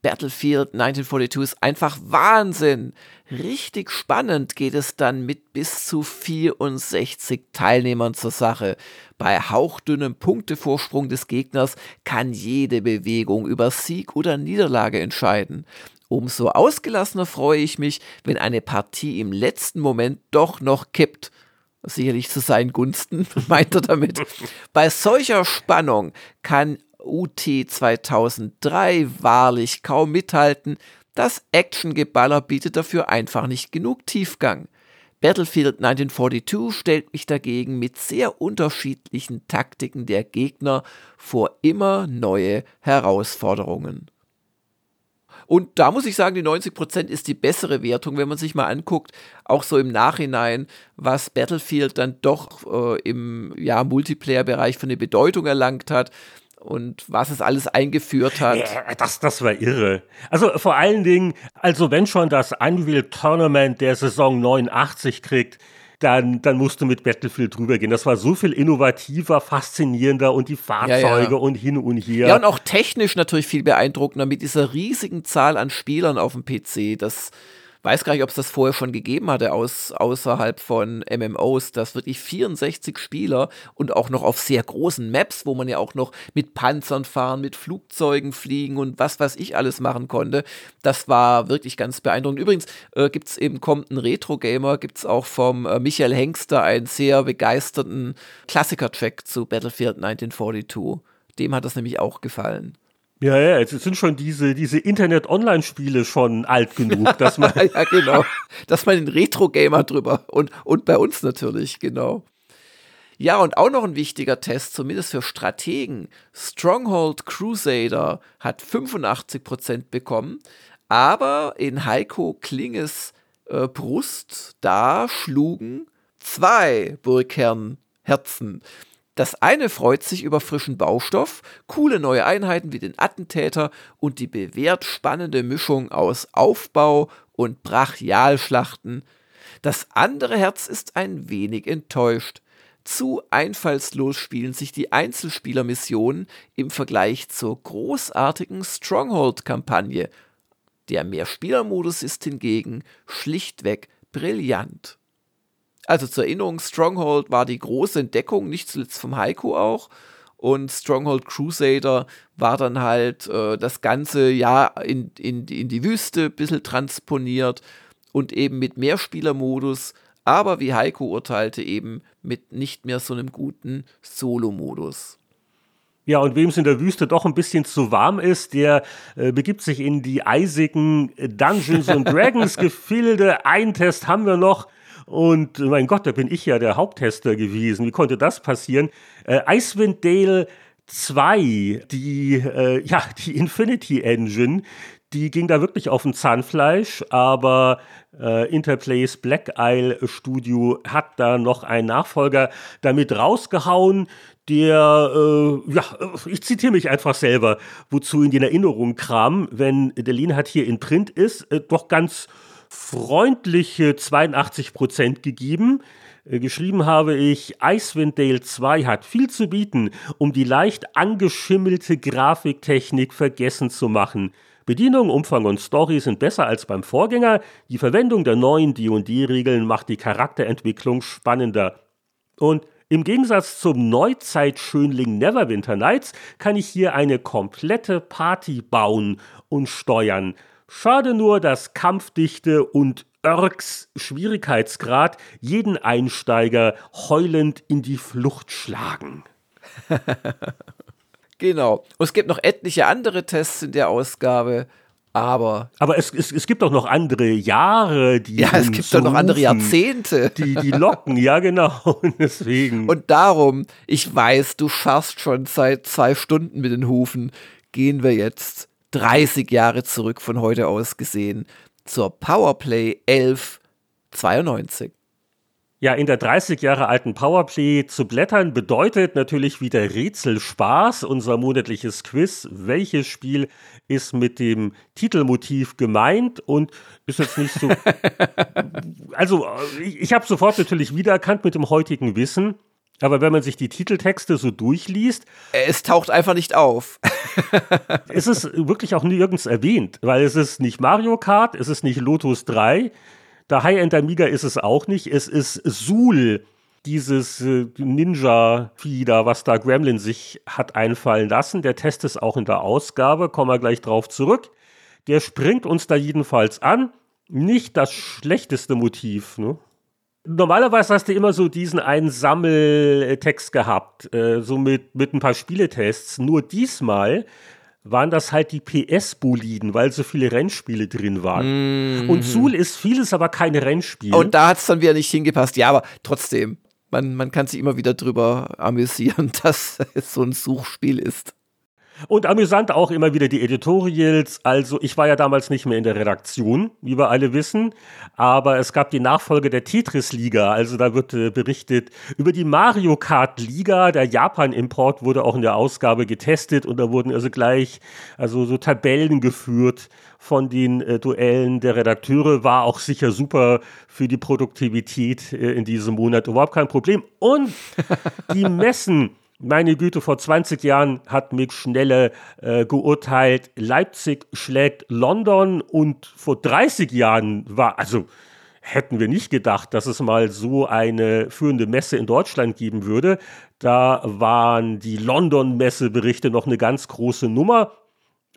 A: Battlefield 1942 ist einfach Wahnsinn. Richtig spannend geht es dann mit bis zu 64 Teilnehmern zur Sache. Bei hauchdünnem Punktevorsprung des Gegners kann jede Bewegung über Sieg oder Niederlage entscheiden. Umso ausgelassener freue ich mich, wenn eine Partie im letzten Moment doch noch kippt sicherlich zu seinen Gunsten, meint er damit. Bei solcher Spannung kann UT 2003 wahrlich kaum mithalten, das Actiongeballer bietet dafür einfach nicht genug Tiefgang. Battlefield 1942 stellt mich dagegen mit sehr unterschiedlichen Taktiken der Gegner vor immer neue Herausforderungen. Und da muss ich sagen, die 90% ist die bessere Wertung, wenn man sich mal anguckt, auch so im Nachhinein, was Battlefield dann doch äh, im ja, Multiplayer-Bereich für eine Bedeutung erlangt hat und was es alles eingeführt hat.
B: Ja, das, das war irre. Also vor allen Dingen, also wenn schon das Unreal Tournament der Saison 89 kriegt, dann, dann musst du mit Battlefield drüber gehen. Das war so viel innovativer, faszinierender und die Fahrzeuge ja, ja. und hin und her.
A: Ja, und auch technisch natürlich viel beeindruckender mit dieser riesigen Zahl an Spielern auf dem PC. Das weiß gar nicht, ob es das vorher schon gegeben hatte aus, außerhalb von MMOs, dass wirklich 64 Spieler und auch noch auf sehr großen Maps, wo man ja auch noch mit Panzern fahren, mit Flugzeugen fliegen und was weiß ich alles machen konnte. Das war wirklich ganz beeindruckend. Übrigens äh, gibt es eben, kommt ein Retro-Gamer, gibt es auch vom äh, Michael Hengster einen sehr begeisterten Klassiker-Track zu Battlefield 1942. Dem hat das nämlich auch gefallen.
B: Ja, ja, jetzt sind schon diese, diese Internet-Online-Spiele schon alt genug, dass man.
A: ja, genau. Dass man den Retro-Gamer drüber und, und bei uns natürlich, genau. Ja, und auch noch ein wichtiger Test, zumindest für Strategen. Stronghold Crusader hat 85% bekommen, aber in Heiko Klinges äh, Brust, da schlugen zwei Burgherren-Herzen. Das eine freut sich über frischen Baustoff, coole neue Einheiten wie den Attentäter und die bewährt spannende Mischung aus Aufbau und Brachialschlachten. Das andere Herz ist ein wenig enttäuscht. Zu einfallslos spielen sich die Einzelspielermissionen im Vergleich zur großartigen Stronghold-Kampagne. Der Mehrspielermodus ist hingegen schlichtweg brillant. Also zur Erinnerung, Stronghold war die große Entdeckung, nicht zuletzt vom Heiko auch. Und Stronghold Crusader war dann halt äh, das ganze Jahr in, in, in die Wüste ein bisschen transponiert und eben mit Mehrspielermodus, aber wie Heiko urteilte, eben mit nicht mehr so einem guten Solo-Modus.
B: Ja, und wem es in der Wüste doch ein bisschen zu warm ist, der äh, begibt sich in die eisigen Dungeons and Dragons Gefilde. Ein Test haben wir noch. Und mein Gott, da bin ich ja der Haupttester gewesen. Wie konnte das passieren? Äh, Icewind Dale 2, die, äh, ja, die Infinity Engine, die ging da wirklich auf ein Zahnfleisch, aber äh, Interplays Black Isle Studio hat da noch einen Nachfolger damit rausgehauen, der, äh, ja, ich zitiere mich einfach selber, wozu in den Erinnerungen kram, wenn Delin hat hier in Print ist, äh, doch ganz freundliche 82 Prozent gegeben. Äh, geschrieben habe ich, Icewind Dale 2 hat viel zu bieten, um die leicht angeschimmelte Grafiktechnik vergessen zu machen. Bedienung, Umfang und Story sind besser als beim Vorgänger. Die Verwendung der neuen D&D-Regeln macht die Charakterentwicklung spannender. Und im Gegensatz zum Neuzeitschönling Neverwinter Nights kann ich hier eine komplette Party bauen und steuern. Schade nur, dass Kampfdichte und Örks Schwierigkeitsgrad jeden Einsteiger heulend in die Flucht schlagen.
A: genau. Und es gibt noch etliche andere Tests in der Ausgabe. Aber.
B: Aber es, es, es gibt auch noch andere Jahre, die.
A: Ja, es gibt doch noch andere Jahrzehnte.
B: Die, die locken, ja, genau. Und deswegen.
A: Und darum, ich weiß, du scharfst schon seit zwei Stunden mit den Hufen. Gehen wir jetzt 30 Jahre zurück von heute aus gesehen zur Powerplay 1192.
B: Ja, in der 30 Jahre alten Powerplay zu blättern bedeutet natürlich wieder Rätselspaß, unser monatliches Quiz. Welches Spiel ist mit dem Titelmotiv gemeint und ist jetzt nicht so. also, ich, ich habe sofort natürlich wiedererkannt mit dem heutigen Wissen. Aber wenn man sich die Titeltexte so durchliest.
A: Es taucht einfach nicht auf.
B: es ist wirklich auch nirgends erwähnt, weil es ist nicht Mario Kart, es ist nicht Lotus 3, der High-End Amiga ist es auch nicht, es ist Sul, dieses äh, Ninja-Vieh da, was da Gremlin sich hat einfallen lassen. Der Test ist auch in der Ausgabe, kommen wir gleich drauf zurück. Der springt uns da jedenfalls an. Nicht das schlechteste Motiv, ne? Normalerweise hast du immer so diesen einen Sammeltext gehabt, äh, so mit, mit ein paar Spieletests. Nur diesmal waren das halt die PS-Boliden, weil so viele Rennspiele drin waren. Mm Und Zool ist vieles, aber kein Rennspiel.
A: Und da hat es dann wieder nicht hingepasst. Ja, aber trotzdem, man, man kann sich immer wieder drüber amüsieren, dass es so ein Suchspiel ist.
B: Und amüsant auch immer wieder die Editorials. Also ich war ja damals nicht mehr in der Redaktion, wie wir alle wissen, aber es gab die Nachfolge der Tetris-Liga. Also da wird äh, berichtet über die Mario Kart-Liga. Der Japan-Import wurde auch in der Ausgabe getestet und da wurden also gleich also so Tabellen geführt von den äh, Duellen der Redakteure. War auch sicher super für die Produktivität äh, in diesem Monat. Überhaupt kein Problem. Und die Messen meine Güte, vor 20 Jahren hat Mick Schnelle äh, geurteilt, Leipzig schlägt London und vor 30 Jahren war, also hätten wir nicht gedacht, dass es mal so eine führende Messe in Deutschland geben würde. Da waren die London-Messeberichte noch eine ganz große Nummer.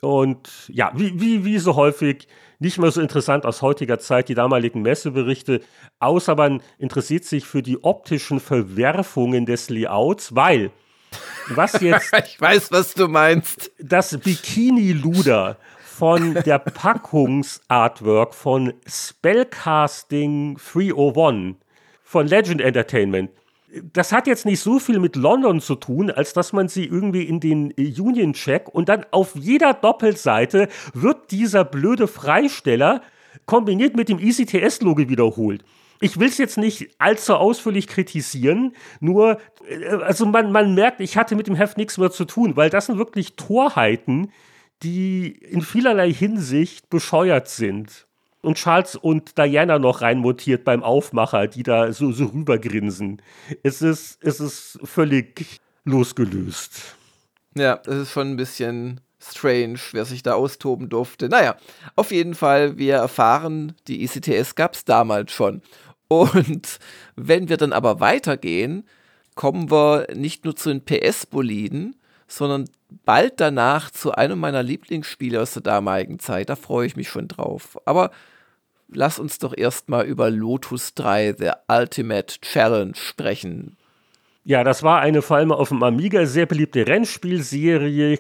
B: Und ja, wie, wie, wie so häufig nicht mehr so interessant aus heutiger Zeit, die damaligen Messeberichte, außer man interessiert sich für die optischen Verwerfungen des Layouts, weil was jetzt.
A: ich weiß, was du meinst.
B: Das Bikini-Luder von der Packungsartwork von Spellcasting 301 von Legend Entertainment. Das hat jetzt nicht so viel mit London zu tun, als dass man sie irgendwie in den Union Check und dann auf jeder Doppelseite wird dieser blöde Freisteller kombiniert mit dem ECTS-Logo wiederholt. Ich will es jetzt nicht allzu ausführlich kritisieren, nur, äh, also man, man merkt, ich hatte mit dem Heft nichts mehr zu tun, weil das sind wirklich Torheiten, die in vielerlei Hinsicht bescheuert sind. Und Charles und Diana noch reinmutiert beim Aufmacher, die da so, so rübergrinsen. Es ist, es ist völlig losgelöst.
A: Ja, das ist schon ein bisschen strange, wer sich da austoben durfte. Naja, auf jeden Fall, wir erfahren, die ICTS gab es damals schon. Und wenn wir dann aber weitergehen, kommen wir nicht nur zu den PS-Boliden, sondern bald danach zu einem meiner Lieblingsspiele aus der damaligen Zeit. Da freue ich mich schon drauf. Aber lass uns doch erstmal über Lotus 3 The Ultimate Challenge sprechen.
B: Ja, das war eine vor allem auf dem Amiga sehr beliebte Rennspielserie,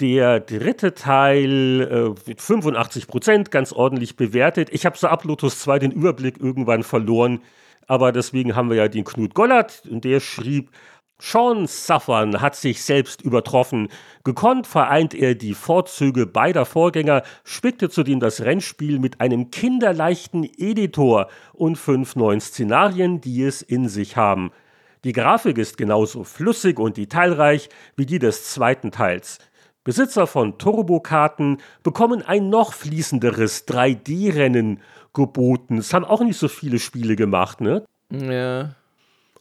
B: der dritte Teil äh, mit 85 Prozent ganz ordentlich bewertet. Ich habe so ab Lotus 2 den Überblick irgendwann verloren, aber deswegen haben wir ja den Knut Gollert und der schrieb, Sean Suffern hat sich selbst übertroffen. Gekonnt vereint er die Vorzüge beider Vorgänger, spickte zudem das Rennspiel mit einem kinderleichten Editor und fünf neuen Szenarien, die es in sich haben. Die Grafik ist genauso flüssig und detailreich wie die des zweiten Teils. Besitzer von Turbokarten bekommen ein noch fließenderes 3D-Rennen geboten. Es haben auch nicht so viele Spiele gemacht, ne?
A: Ja.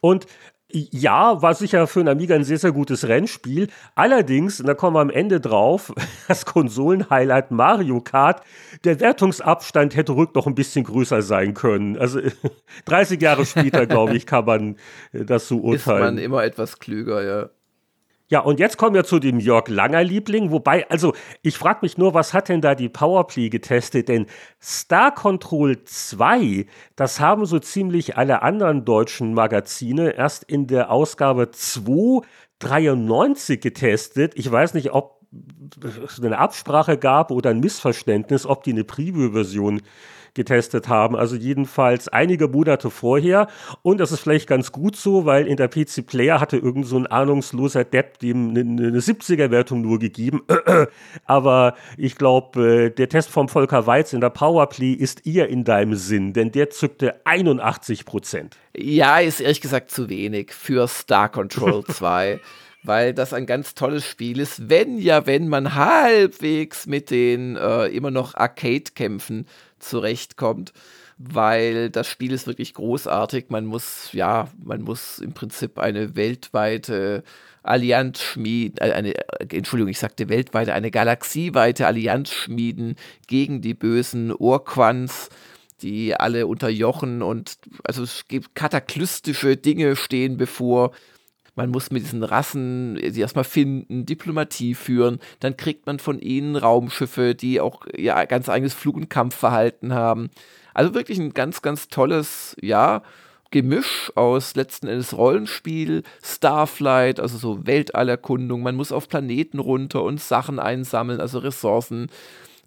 B: Und ja, war sicher für einen Amiga ein sehr, sehr gutes Rennspiel. Allerdings, und da kommen wir am Ende drauf, das Konsolenhighlight Mario Kart, der Wertungsabstand hätte rück noch ein bisschen größer sein können. Also 30 Jahre später, glaube ich, kann man das so urteilen. Ist
A: man immer etwas klüger, ja.
B: Ja, und jetzt kommen wir zu dem Jörg Langer Liebling, wobei, also ich frage mich nur, was hat denn da die Powerplay getestet? Denn Star Control 2, das haben so ziemlich alle anderen deutschen Magazine erst in der Ausgabe 293 getestet. Ich weiß nicht, ob es eine Absprache gab oder ein Missverständnis, ob die eine Preview-Version getestet haben. Also jedenfalls einige Monate vorher. Und das ist vielleicht ganz gut so, weil in der PC Player hatte irgend so ein ahnungsloser Depp dem eine, eine 70er-Wertung nur gegeben. Aber ich glaube, äh, der Test vom Volker Weiz in der Powerplay ist eher in deinem Sinn, denn der zückte 81 Prozent.
A: Ja, ist ehrlich gesagt zu wenig für Star Control 2. weil das ein ganz tolles Spiel ist, wenn ja, wenn man halbwegs mit den äh, immer noch Arcade-Kämpfen zurechtkommt, weil das Spiel ist wirklich großartig. Man muss, ja, man muss im Prinzip eine weltweite Allianz schmieden, äh, eine, Entschuldigung, ich sagte weltweite, eine galaxieweite Allianz schmieden gegen die bösen Urquans, die alle unterjochen und also es gibt kataklystische Dinge stehen bevor man muss mit diesen Rassen sie erstmal finden, Diplomatie führen, dann kriegt man von ihnen Raumschiffe, die auch ja ganz eigenes Flug- und Kampfverhalten haben. Also wirklich ein ganz, ganz tolles, ja, Gemisch aus letzten Endes Rollenspiel, Starflight, also so Weltallerkundung. Man muss auf Planeten runter und Sachen einsammeln, also Ressourcen.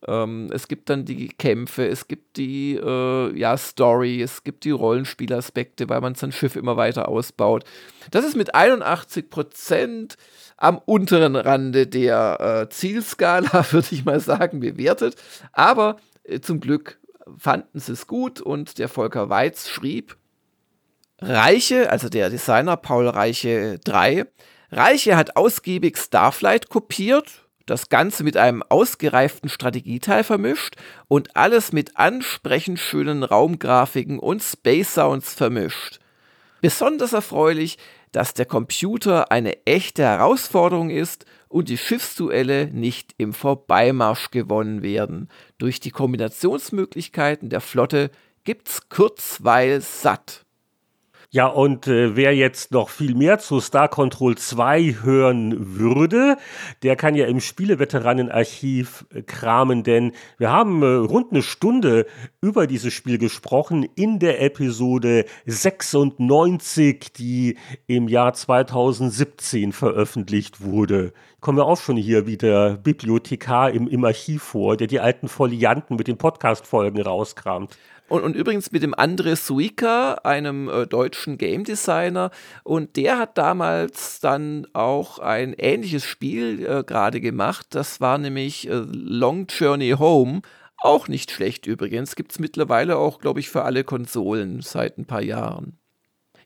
A: Ähm, es gibt dann die Kämpfe, es gibt die äh, ja, Story, es gibt die Rollenspielaspekte, weil man sein Schiff immer weiter ausbaut. Das ist mit 81 Prozent am unteren Rande der äh, Zielskala, würde ich mal sagen, bewertet. Aber äh, zum Glück fanden sie es gut und der Volker Weiz schrieb, Reiche, also der Designer Paul Reiche 3, Reiche hat ausgiebig Starflight kopiert, das Ganze mit einem ausgereiften Strategieteil vermischt und alles mit ansprechend schönen Raumgrafiken und Space Sounds vermischt. Besonders erfreulich, dass der Computer eine echte Herausforderung ist und die Schiffsduelle nicht im Vorbeimarsch gewonnen werden. Durch die Kombinationsmöglichkeiten der Flotte gibt's Kurzweil satt.
B: Ja, und äh, wer jetzt noch viel mehr zu Star Control 2 hören würde, der kann ja im Spieleveteranenarchiv äh, kramen, denn wir haben äh, rund eine Stunde über dieses Spiel gesprochen in der Episode 96, die im Jahr 2017 veröffentlicht wurde. Kommen wir auch schon hier wie der Bibliothekar im, im Archiv vor, der die alten Folianten mit den Podcast-Folgen rauskramt.
A: Und, und übrigens mit dem André Suica, einem äh, deutschen Game Designer. Und der hat damals dann auch ein ähnliches Spiel äh, gerade gemacht. Das war nämlich äh, Long Journey Home. Auch nicht schlecht übrigens. Gibt es mittlerweile auch, glaube ich, für alle Konsolen seit ein paar Jahren.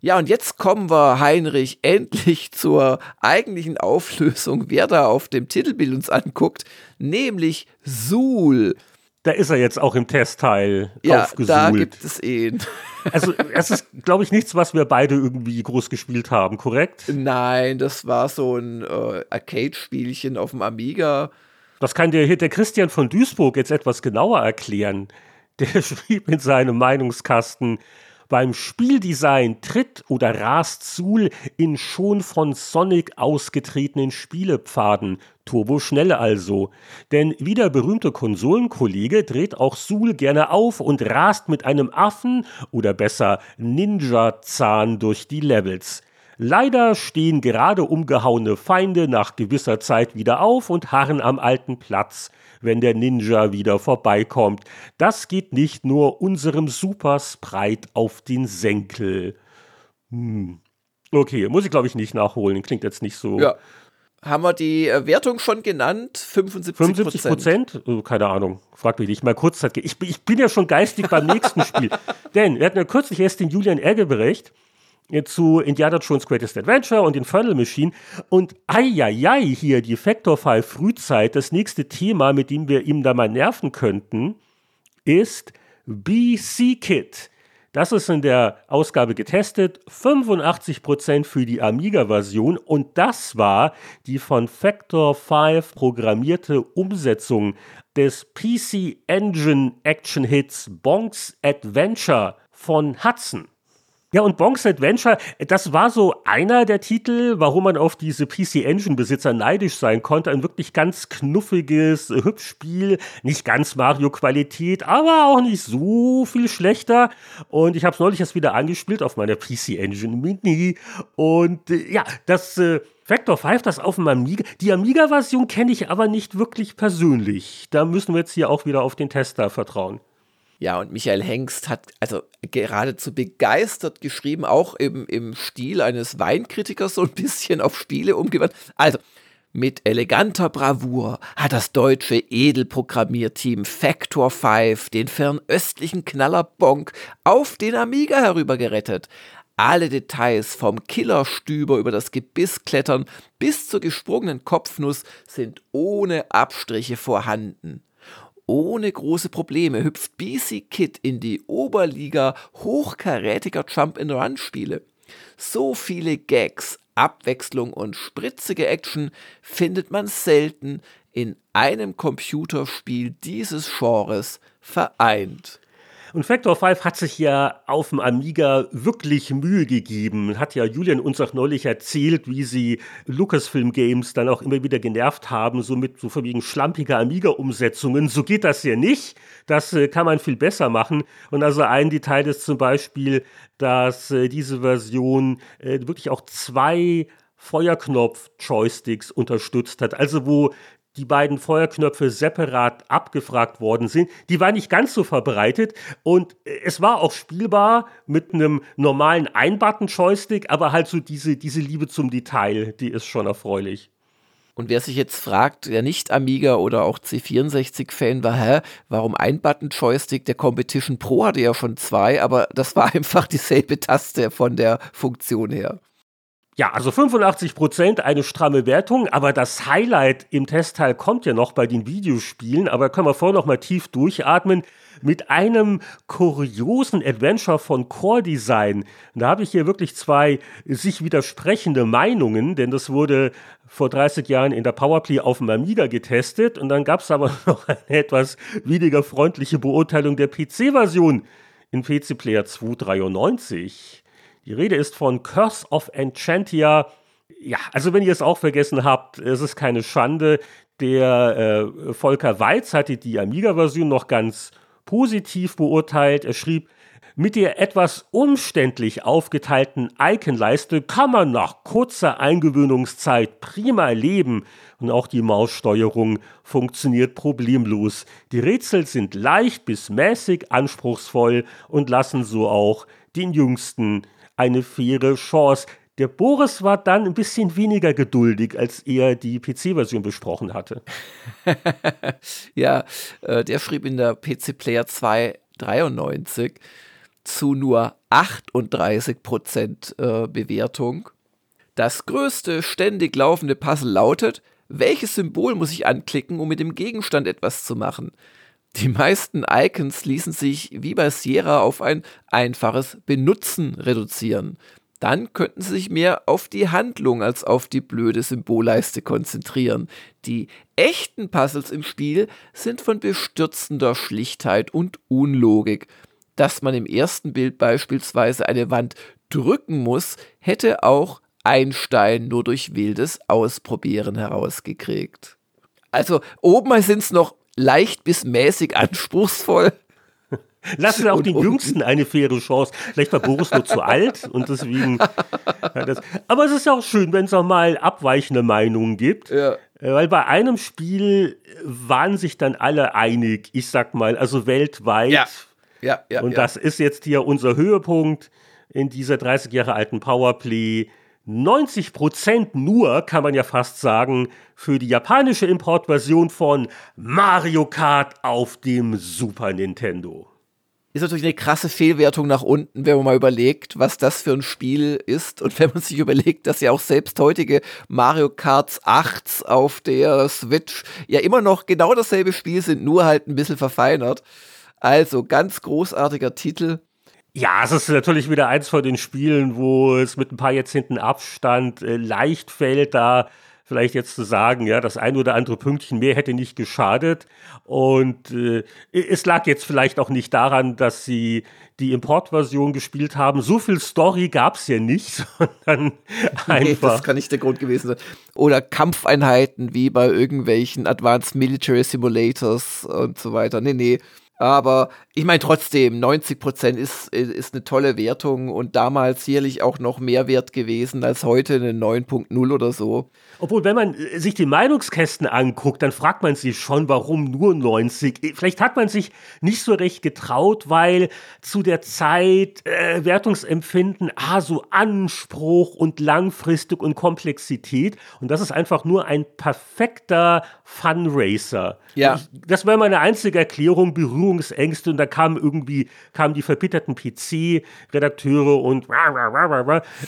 A: Ja, und jetzt kommen wir, Heinrich, endlich zur eigentlichen Auflösung, wer da auf dem Titelbild uns anguckt, nämlich Suhl.
B: Da ist er jetzt auch im Testteil
A: ja,
B: aufgesuhlt.
A: Da gibt es ihn.
B: Also, es ist, glaube ich, nichts, was wir beide irgendwie groß gespielt haben, korrekt?
A: Nein, das war so ein äh, Arcade-Spielchen auf dem Amiga.
B: Das kann dir der Christian von Duisburg jetzt etwas genauer erklären. Der schrieb in seinem Meinungskasten, beim Spieldesign tritt oder rast Suhl in schon von Sonic ausgetretenen Spielepfaden, turboschnell also. Denn wie der berühmte Konsolenkollege dreht auch Suhl gerne auf und rast mit einem Affen oder besser Ninja-Zahn durch die Levels. Leider stehen gerade umgehauene Feinde nach gewisser Zeit wieder auf und harren am alten Platz wenn der Ninja wieder vorbeikommt. Das geht nicht nur unserem Super Sprite auf den Senkel. Hm. Okay, muss ich glaube ich nicht nachholen. Klingt jetzt nicht so.
A: Ja. Haben wir die äh, Wertung schon genannt? 75
B: 75 Prozent? Oh, keine Ahnung. Frag mich nicht. Mal kurz. Ich, ich bin ja schon geistig beim nächsten Spiel. Denn wir hatten ja kürzlich erst den Julian Ergebrecht zu Indiana Jones Greatest Adventure und Infernal Machine. Und eieiei, hier die Factor 5 Frühzeit, das nächste Thema, mit dem wir ihm da mal nerven könnten, ist BC Kit. Das ist in der Ausgabe getestet, 85% für die Amiga-Version und das war die von Factor 5 programmierte Umsetzung des PC Engine Action Hits Bonks Adventure von Hudson. Ja, und Bonks Adventure, das war so einer der Titel, warum man auf diese PC Engine Besitzer neidisch sein konnte. Ein wirklich ganz knuffiges Hübschspiel, nicht ganz Mario Qualität, aber auch nicht so viel schlechter. Und ich habe es neulich erst wieder angespielt auf meiner PC Engine Mini. Und äh, ja, das äh, Factor 5, das auf dem Amiga. Die Amiga-Version kenne ich aber nicht wirklich persönlich. Da müssen wir jetzt hier auch wieder auf den Tester vertrauen.
A: Ja, und Michael Hengst hat also geradezu begeistert geschrieben, auch im, im Stil eines Weinkritikers so ein bisschen auf Spiele umgewandelt. Also, mit eleganter Bravour hat das deutsche Edelprogrammierteam Factor 5 den fernöstlichen Knaller Bonk auf den Amiga herübergerettet. Alle Details vom Killerstüber über das Gebiss klettern bis zur gesprungenen Kopfnuss sind ohne Abstriche vorhanden. Ohne große Probleme hüpft BC Kid in die Oberliga hochkarätiger Jump-and-Run-Spiele. So viele Gags, Abwechslung und spritzige Action findet man selten in einem Computerspiel dieses Genres vereint.
B: Und Factor 5 hat sich ja auf dem Amiga wirklich Mühe gegeben. Hat ja Julian uns auch neulich erzählt, wie sie Lucasfilm Games dann auch immer wieder genervt haben, so mit so verwiegen schlampiger Amiga-Umsetzungen. So geht das ja nicht. Das äh, kann man viel besser machen. Und also ein Detail ist zum Beispiel, dass äh, diese Version äh, wirklich auch zwei Feuerknopf-Joysticks unterstützt hat. Also wo die beiden Feuerknöpfe separat abgefragt worden sind, die war nicht ganz so verbreitet und es war auch spielbar mit einem normalen Ein-Button-Joystick, aber halt so diese, diese Liebe zum Detail, die ist schon erfreulich.
A: Und wer sich jetzt fragt, der nicht Amiga oder auch C64-Fan war, hä, warum ein Button-Joystick? Der Competition Pro hatte ja schon zwei, aber das war einfach dieselbe Taste von der Funktion her.
B: Ja, also 85 Prozent, eine stramme Wertung, aber das Highlight im Testteil kommt ja noch bei den Videospielen, aber können wir vorher noch mal tief durchatmen mit einem kuriosen Adventure von Core Design. Da habe ich hier wirklich zwei sich widersprechende Meinungen, denn das wurde vor 30 Jahren in der Powerplay auf dem Amiga getestet und dann gab es aber noch eine etwas weniger freundliche Beurteilung der PC-Version in PC Player 293. Die Rede ist von Curse of Enchantia. Ja, also wenn ihr es auch vergessen habt, es ist keine Schande. Der äh, Volker Weiz hatte die Amiga-Version noch ganz positiv beurteilt. Er schrieb, mit der etwas umständlich aufgeteilten Iconleiste kann man nach kurzer Eingewöhnungszeit prima leben und auch die Maussteuerung funktioniert problemlos. Die Rätsel sind leicht bis mäßig anspruchsvoll und lassen so auch den Jüngsten eine faire Chance. Der Boris war dann ein bisschen weniger geduldig, als er die PC-Version besprochen hatte.
A: ja, äh, der schrieb in der PC Player 2 93 zu nur 38% äh, Bewertung. Das größte ständig laufende Puzzle lautet, welches Symbol muss ich anklicken, um mit dem Gegenstand etwas zu machen? Die meisten Icons ließen sich wie bei Sierra auf ein einfaches Benutzen reduzieren. Dann könnten sie sich mehr auf die Handlung als auf die blöde Symbolleiste konzentrieren. Die echten Puzzles im Spiel sind von bestürzender Schlichtheit und Unlogik. Dass man im ersten Bild beispielsweise eine Wand drücken muss, hätte auch Einstein nur durch wildes Ausprobieren herausgekriegt. Also oben sind es noch leicht bis mäßig anspruchsvoll.
B: Lassen auch den Jüngsten eine faire Chance. Vielleicht war Boris nur zu alt und deswegen. Ja, das, aber es ist ja auch schön, wenn es auch mal abweichende Meinungen gibt. Ja. Äh, weil bei einem Spiel waren sich dann alle einig, ich sag mal, also weltweit. Ja. Ja, ja, und das ist jetzt hier unser Höhepunkt in dieser 30 Jahre alten Powerplay. 90 Prozent nur, kann man ja fast sagen, für die japanische Importversion von Mario Kart auf dem Super Nintendo.
A: Ist natürlich eine krasse Fehlwertung nach unten, wenn man mal überlegt, was das für ein Spiel ist. Und wenn man sich überlegt, dass ja auch selbst heutige Mario Kart 8 auf der Switch ja immer noch genau dasselbe Spiel sind, nur halt ein bisschen verfeinert. Also ganz großartiger Titel.
B: Ja, es ist natürlich wieder eins von den Spielen, wo es mit ein paar Jahrzehnten Abstand äh, leicht fällt, da vielleicht jetzt zu sagen, ja, das ein oder andere Pünktchen mehr hätte nicht geschadet. Und äh, es lag jetzt vielleicht auch nicht daran, dass sie die Importversion gespielt haben. So viel Story gab es ja nicht, sondern einfach. Nee,
A: das kann nicht der Grund gewesen sein. Oder Kampfeinheiten wie bei irgendwelchen Advanced Military Simulators und so weiter. Nee, nee. Aber ich meine trotzdem, 90 Prozent ist, ist eine tolle Wertung und damals sicherlich auch noch mehr wert gewesen als heute eine 9.0 oder so.
B: Obwohl, wenn man äh, sich die Meinungskästen anguckt, dann fragt man sich schon, warum nur 90. Vielleicht hat man sich nicht so recht getraut, weil zu der Zeit äh, Wertungsempfinden, ah, so Anspruch und langfristig und Komplexität. Und das ist einfach nur ein perfekter Funracer. Ja. Ich, das war meine einzige Erklärung, Berührungsängste. Und da kamen irgendwie, kamen die verbitterten PC-Redakteure und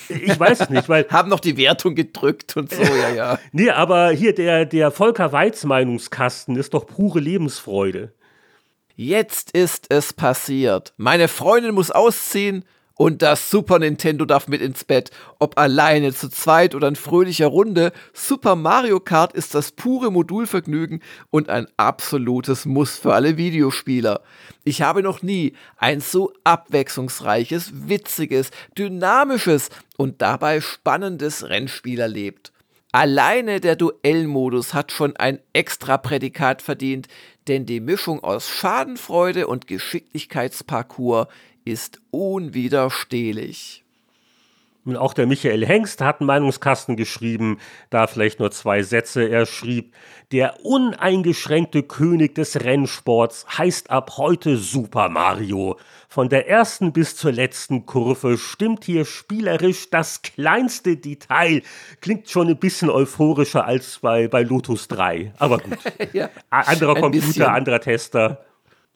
B: ich weiß es nicht, weil.
A: Haben noch die Wertung gedrückt und so, ja, ja.
B: Nee, aber hier der, der Volker Weiz Meinungskasten ist doch pure Lebensfreude.
A: Jetzt ist es passiert. Meine Freundin muss ausziehen und das Super Nintendo darf mit ins Bett. Ob alleine, zu zweit oder in fröhlicher Runde, Super Mario Kart ist das pure Modulvergnügen und ein absolutes Muss für alle Videospieler. Ich habe noch nie ein so abwechslungsreiches, witziges, dynamisches und dabei spannendes Rennspiel erlebt. Alleine der Duellmodus hat schon ein extra Prädikat verdient, denn die Mischung aus Schadenfreude und Geschicklichkeitsparcours ist unwiderstehlich.
B: Und auch der Michael Hengst hat einen Meinungskasten geschrieben, da vielleicht nur zwei Sätze. Er schrieb, der uneingeschränkte König des Rennsports heißt ab heute Super Mario. Von der ersten bis zur letzten Kurve stimmt hier spielerisch das kleinste Detail. Klingt schon ein bisschen euphorischer als bei, bei Lotus 3. Aber gut. ja, anderer Computer, anderer Tester.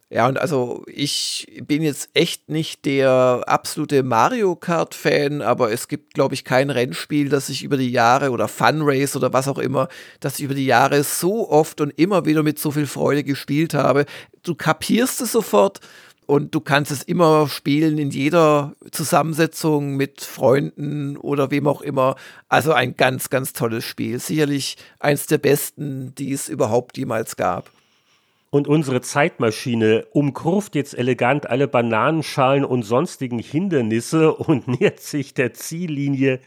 A: Ja, und also ich bin jetzt echt nicht der absolute Mario Kart-Fan, aber es gibt, glaube ich, kein Rennspiel, das ich über die Jahre oder Fun Race oder was auch immer, das ich über die Jahre so oft und immer wieder mit so viel Freude gespielt habe. Du kapierst es sofort und du kannst es immer spielen in jeder Zusammensetzung mit Freunden oder wem auch immer. Also ein ganz, ganz tolles Spiel. Sicherlich eins der besten, die es überhaupt jemals gab.
B: Und unsere Zeitmaschine umkurvt jetzt elegant alle Bananenschalen und sonstigen Hindernisse und nähert sich der Ziellinie,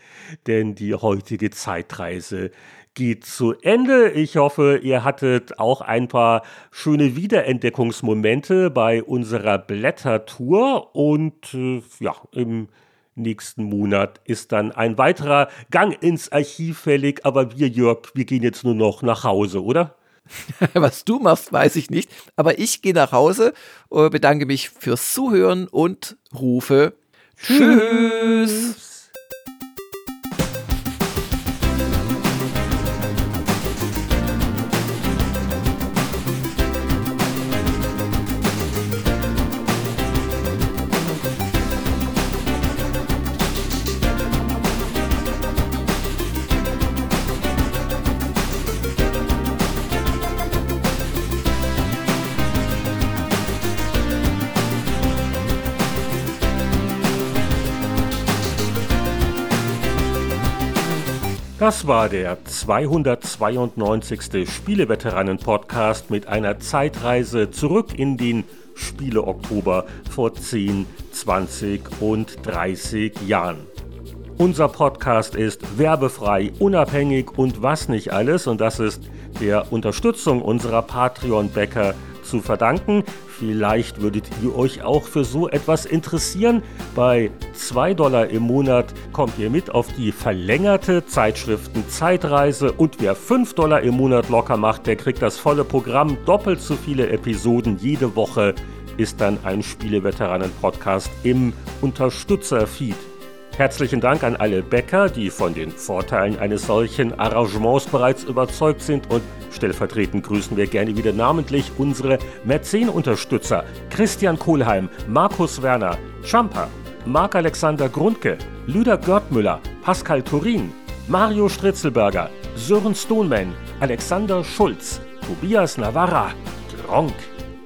B: denn die heutige Zeitreise geht zu Ende. Ich hoffe, ihr hattet auch ein paar schöne Wiederentdeckungsmomente bei unserer Blättertour und äh, ja, im nächsten Monat ist dann ein weiterer Gang ins Archiv fällig, aber wir, Jörg, wir gehen jetzt nur noch nach Hause, oder?
A: Was du machst, weiß ich nicht. Aber ich gehe nach Hause, äh, bedanke mich fürs Zuhören und rufe Tschüss.
B: Das war der 292. Spieleveteranen-Podcast mit einer Zeitreise zurück in den Spiele-Oktober vor 10, 20 und 30 Jahren. Unser Podcast ist werbefrei, unabhängig und was nicht alles und das ist der Unterstützung unserer Patreon-Bäcker zu verdanken. Vielleicht würdet ihr euch auch für so etwas interessieren. Bei 2 Dollar im Monat kommt ihr mit auf die verlängerte Zeitschriften Zeitreise und wer 5 Dollar im Monat locker macht, der kriegt das volle Programm, doppelt so viele Episoden jede Woche ist dann ein Spieleveteranen-Podcast im Unterstützer-Feed. Herzlichen Dank an alle Bäcker, die von den Vorteilen eines solchen Arrangements bereits überzeugt sind. Und stellvertretend grüßen wir gerne wieder namentlich unsere Mäzen-Unterstützer Christian Kohlheim, Markus Werner, Champa, Marc-Alexander Grundke, Lüder Görtmüller, Pascal Turin, Mario Stritzelberger, Sören Stoneman, Alexander Schulz, Tobias Navarra, Gronk,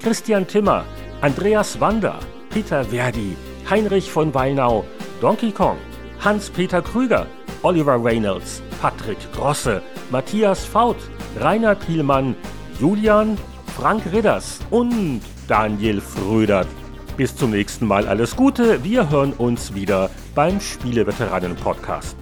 B: Christian Timmer, Andreas Wander, Peter Verdi, Heinrich von Weinau, Donkey Kong, Hans-Peter Krüger, Oliver Reynolds, Patrick Grosse, Matthias Faut, Rainer Pielmann, Julian, Frank Ridders und Daniel Frödert. Bis zum nächsten Mal alles Gute, wir hören uns wieder beim Spieleveteranen-Podcast.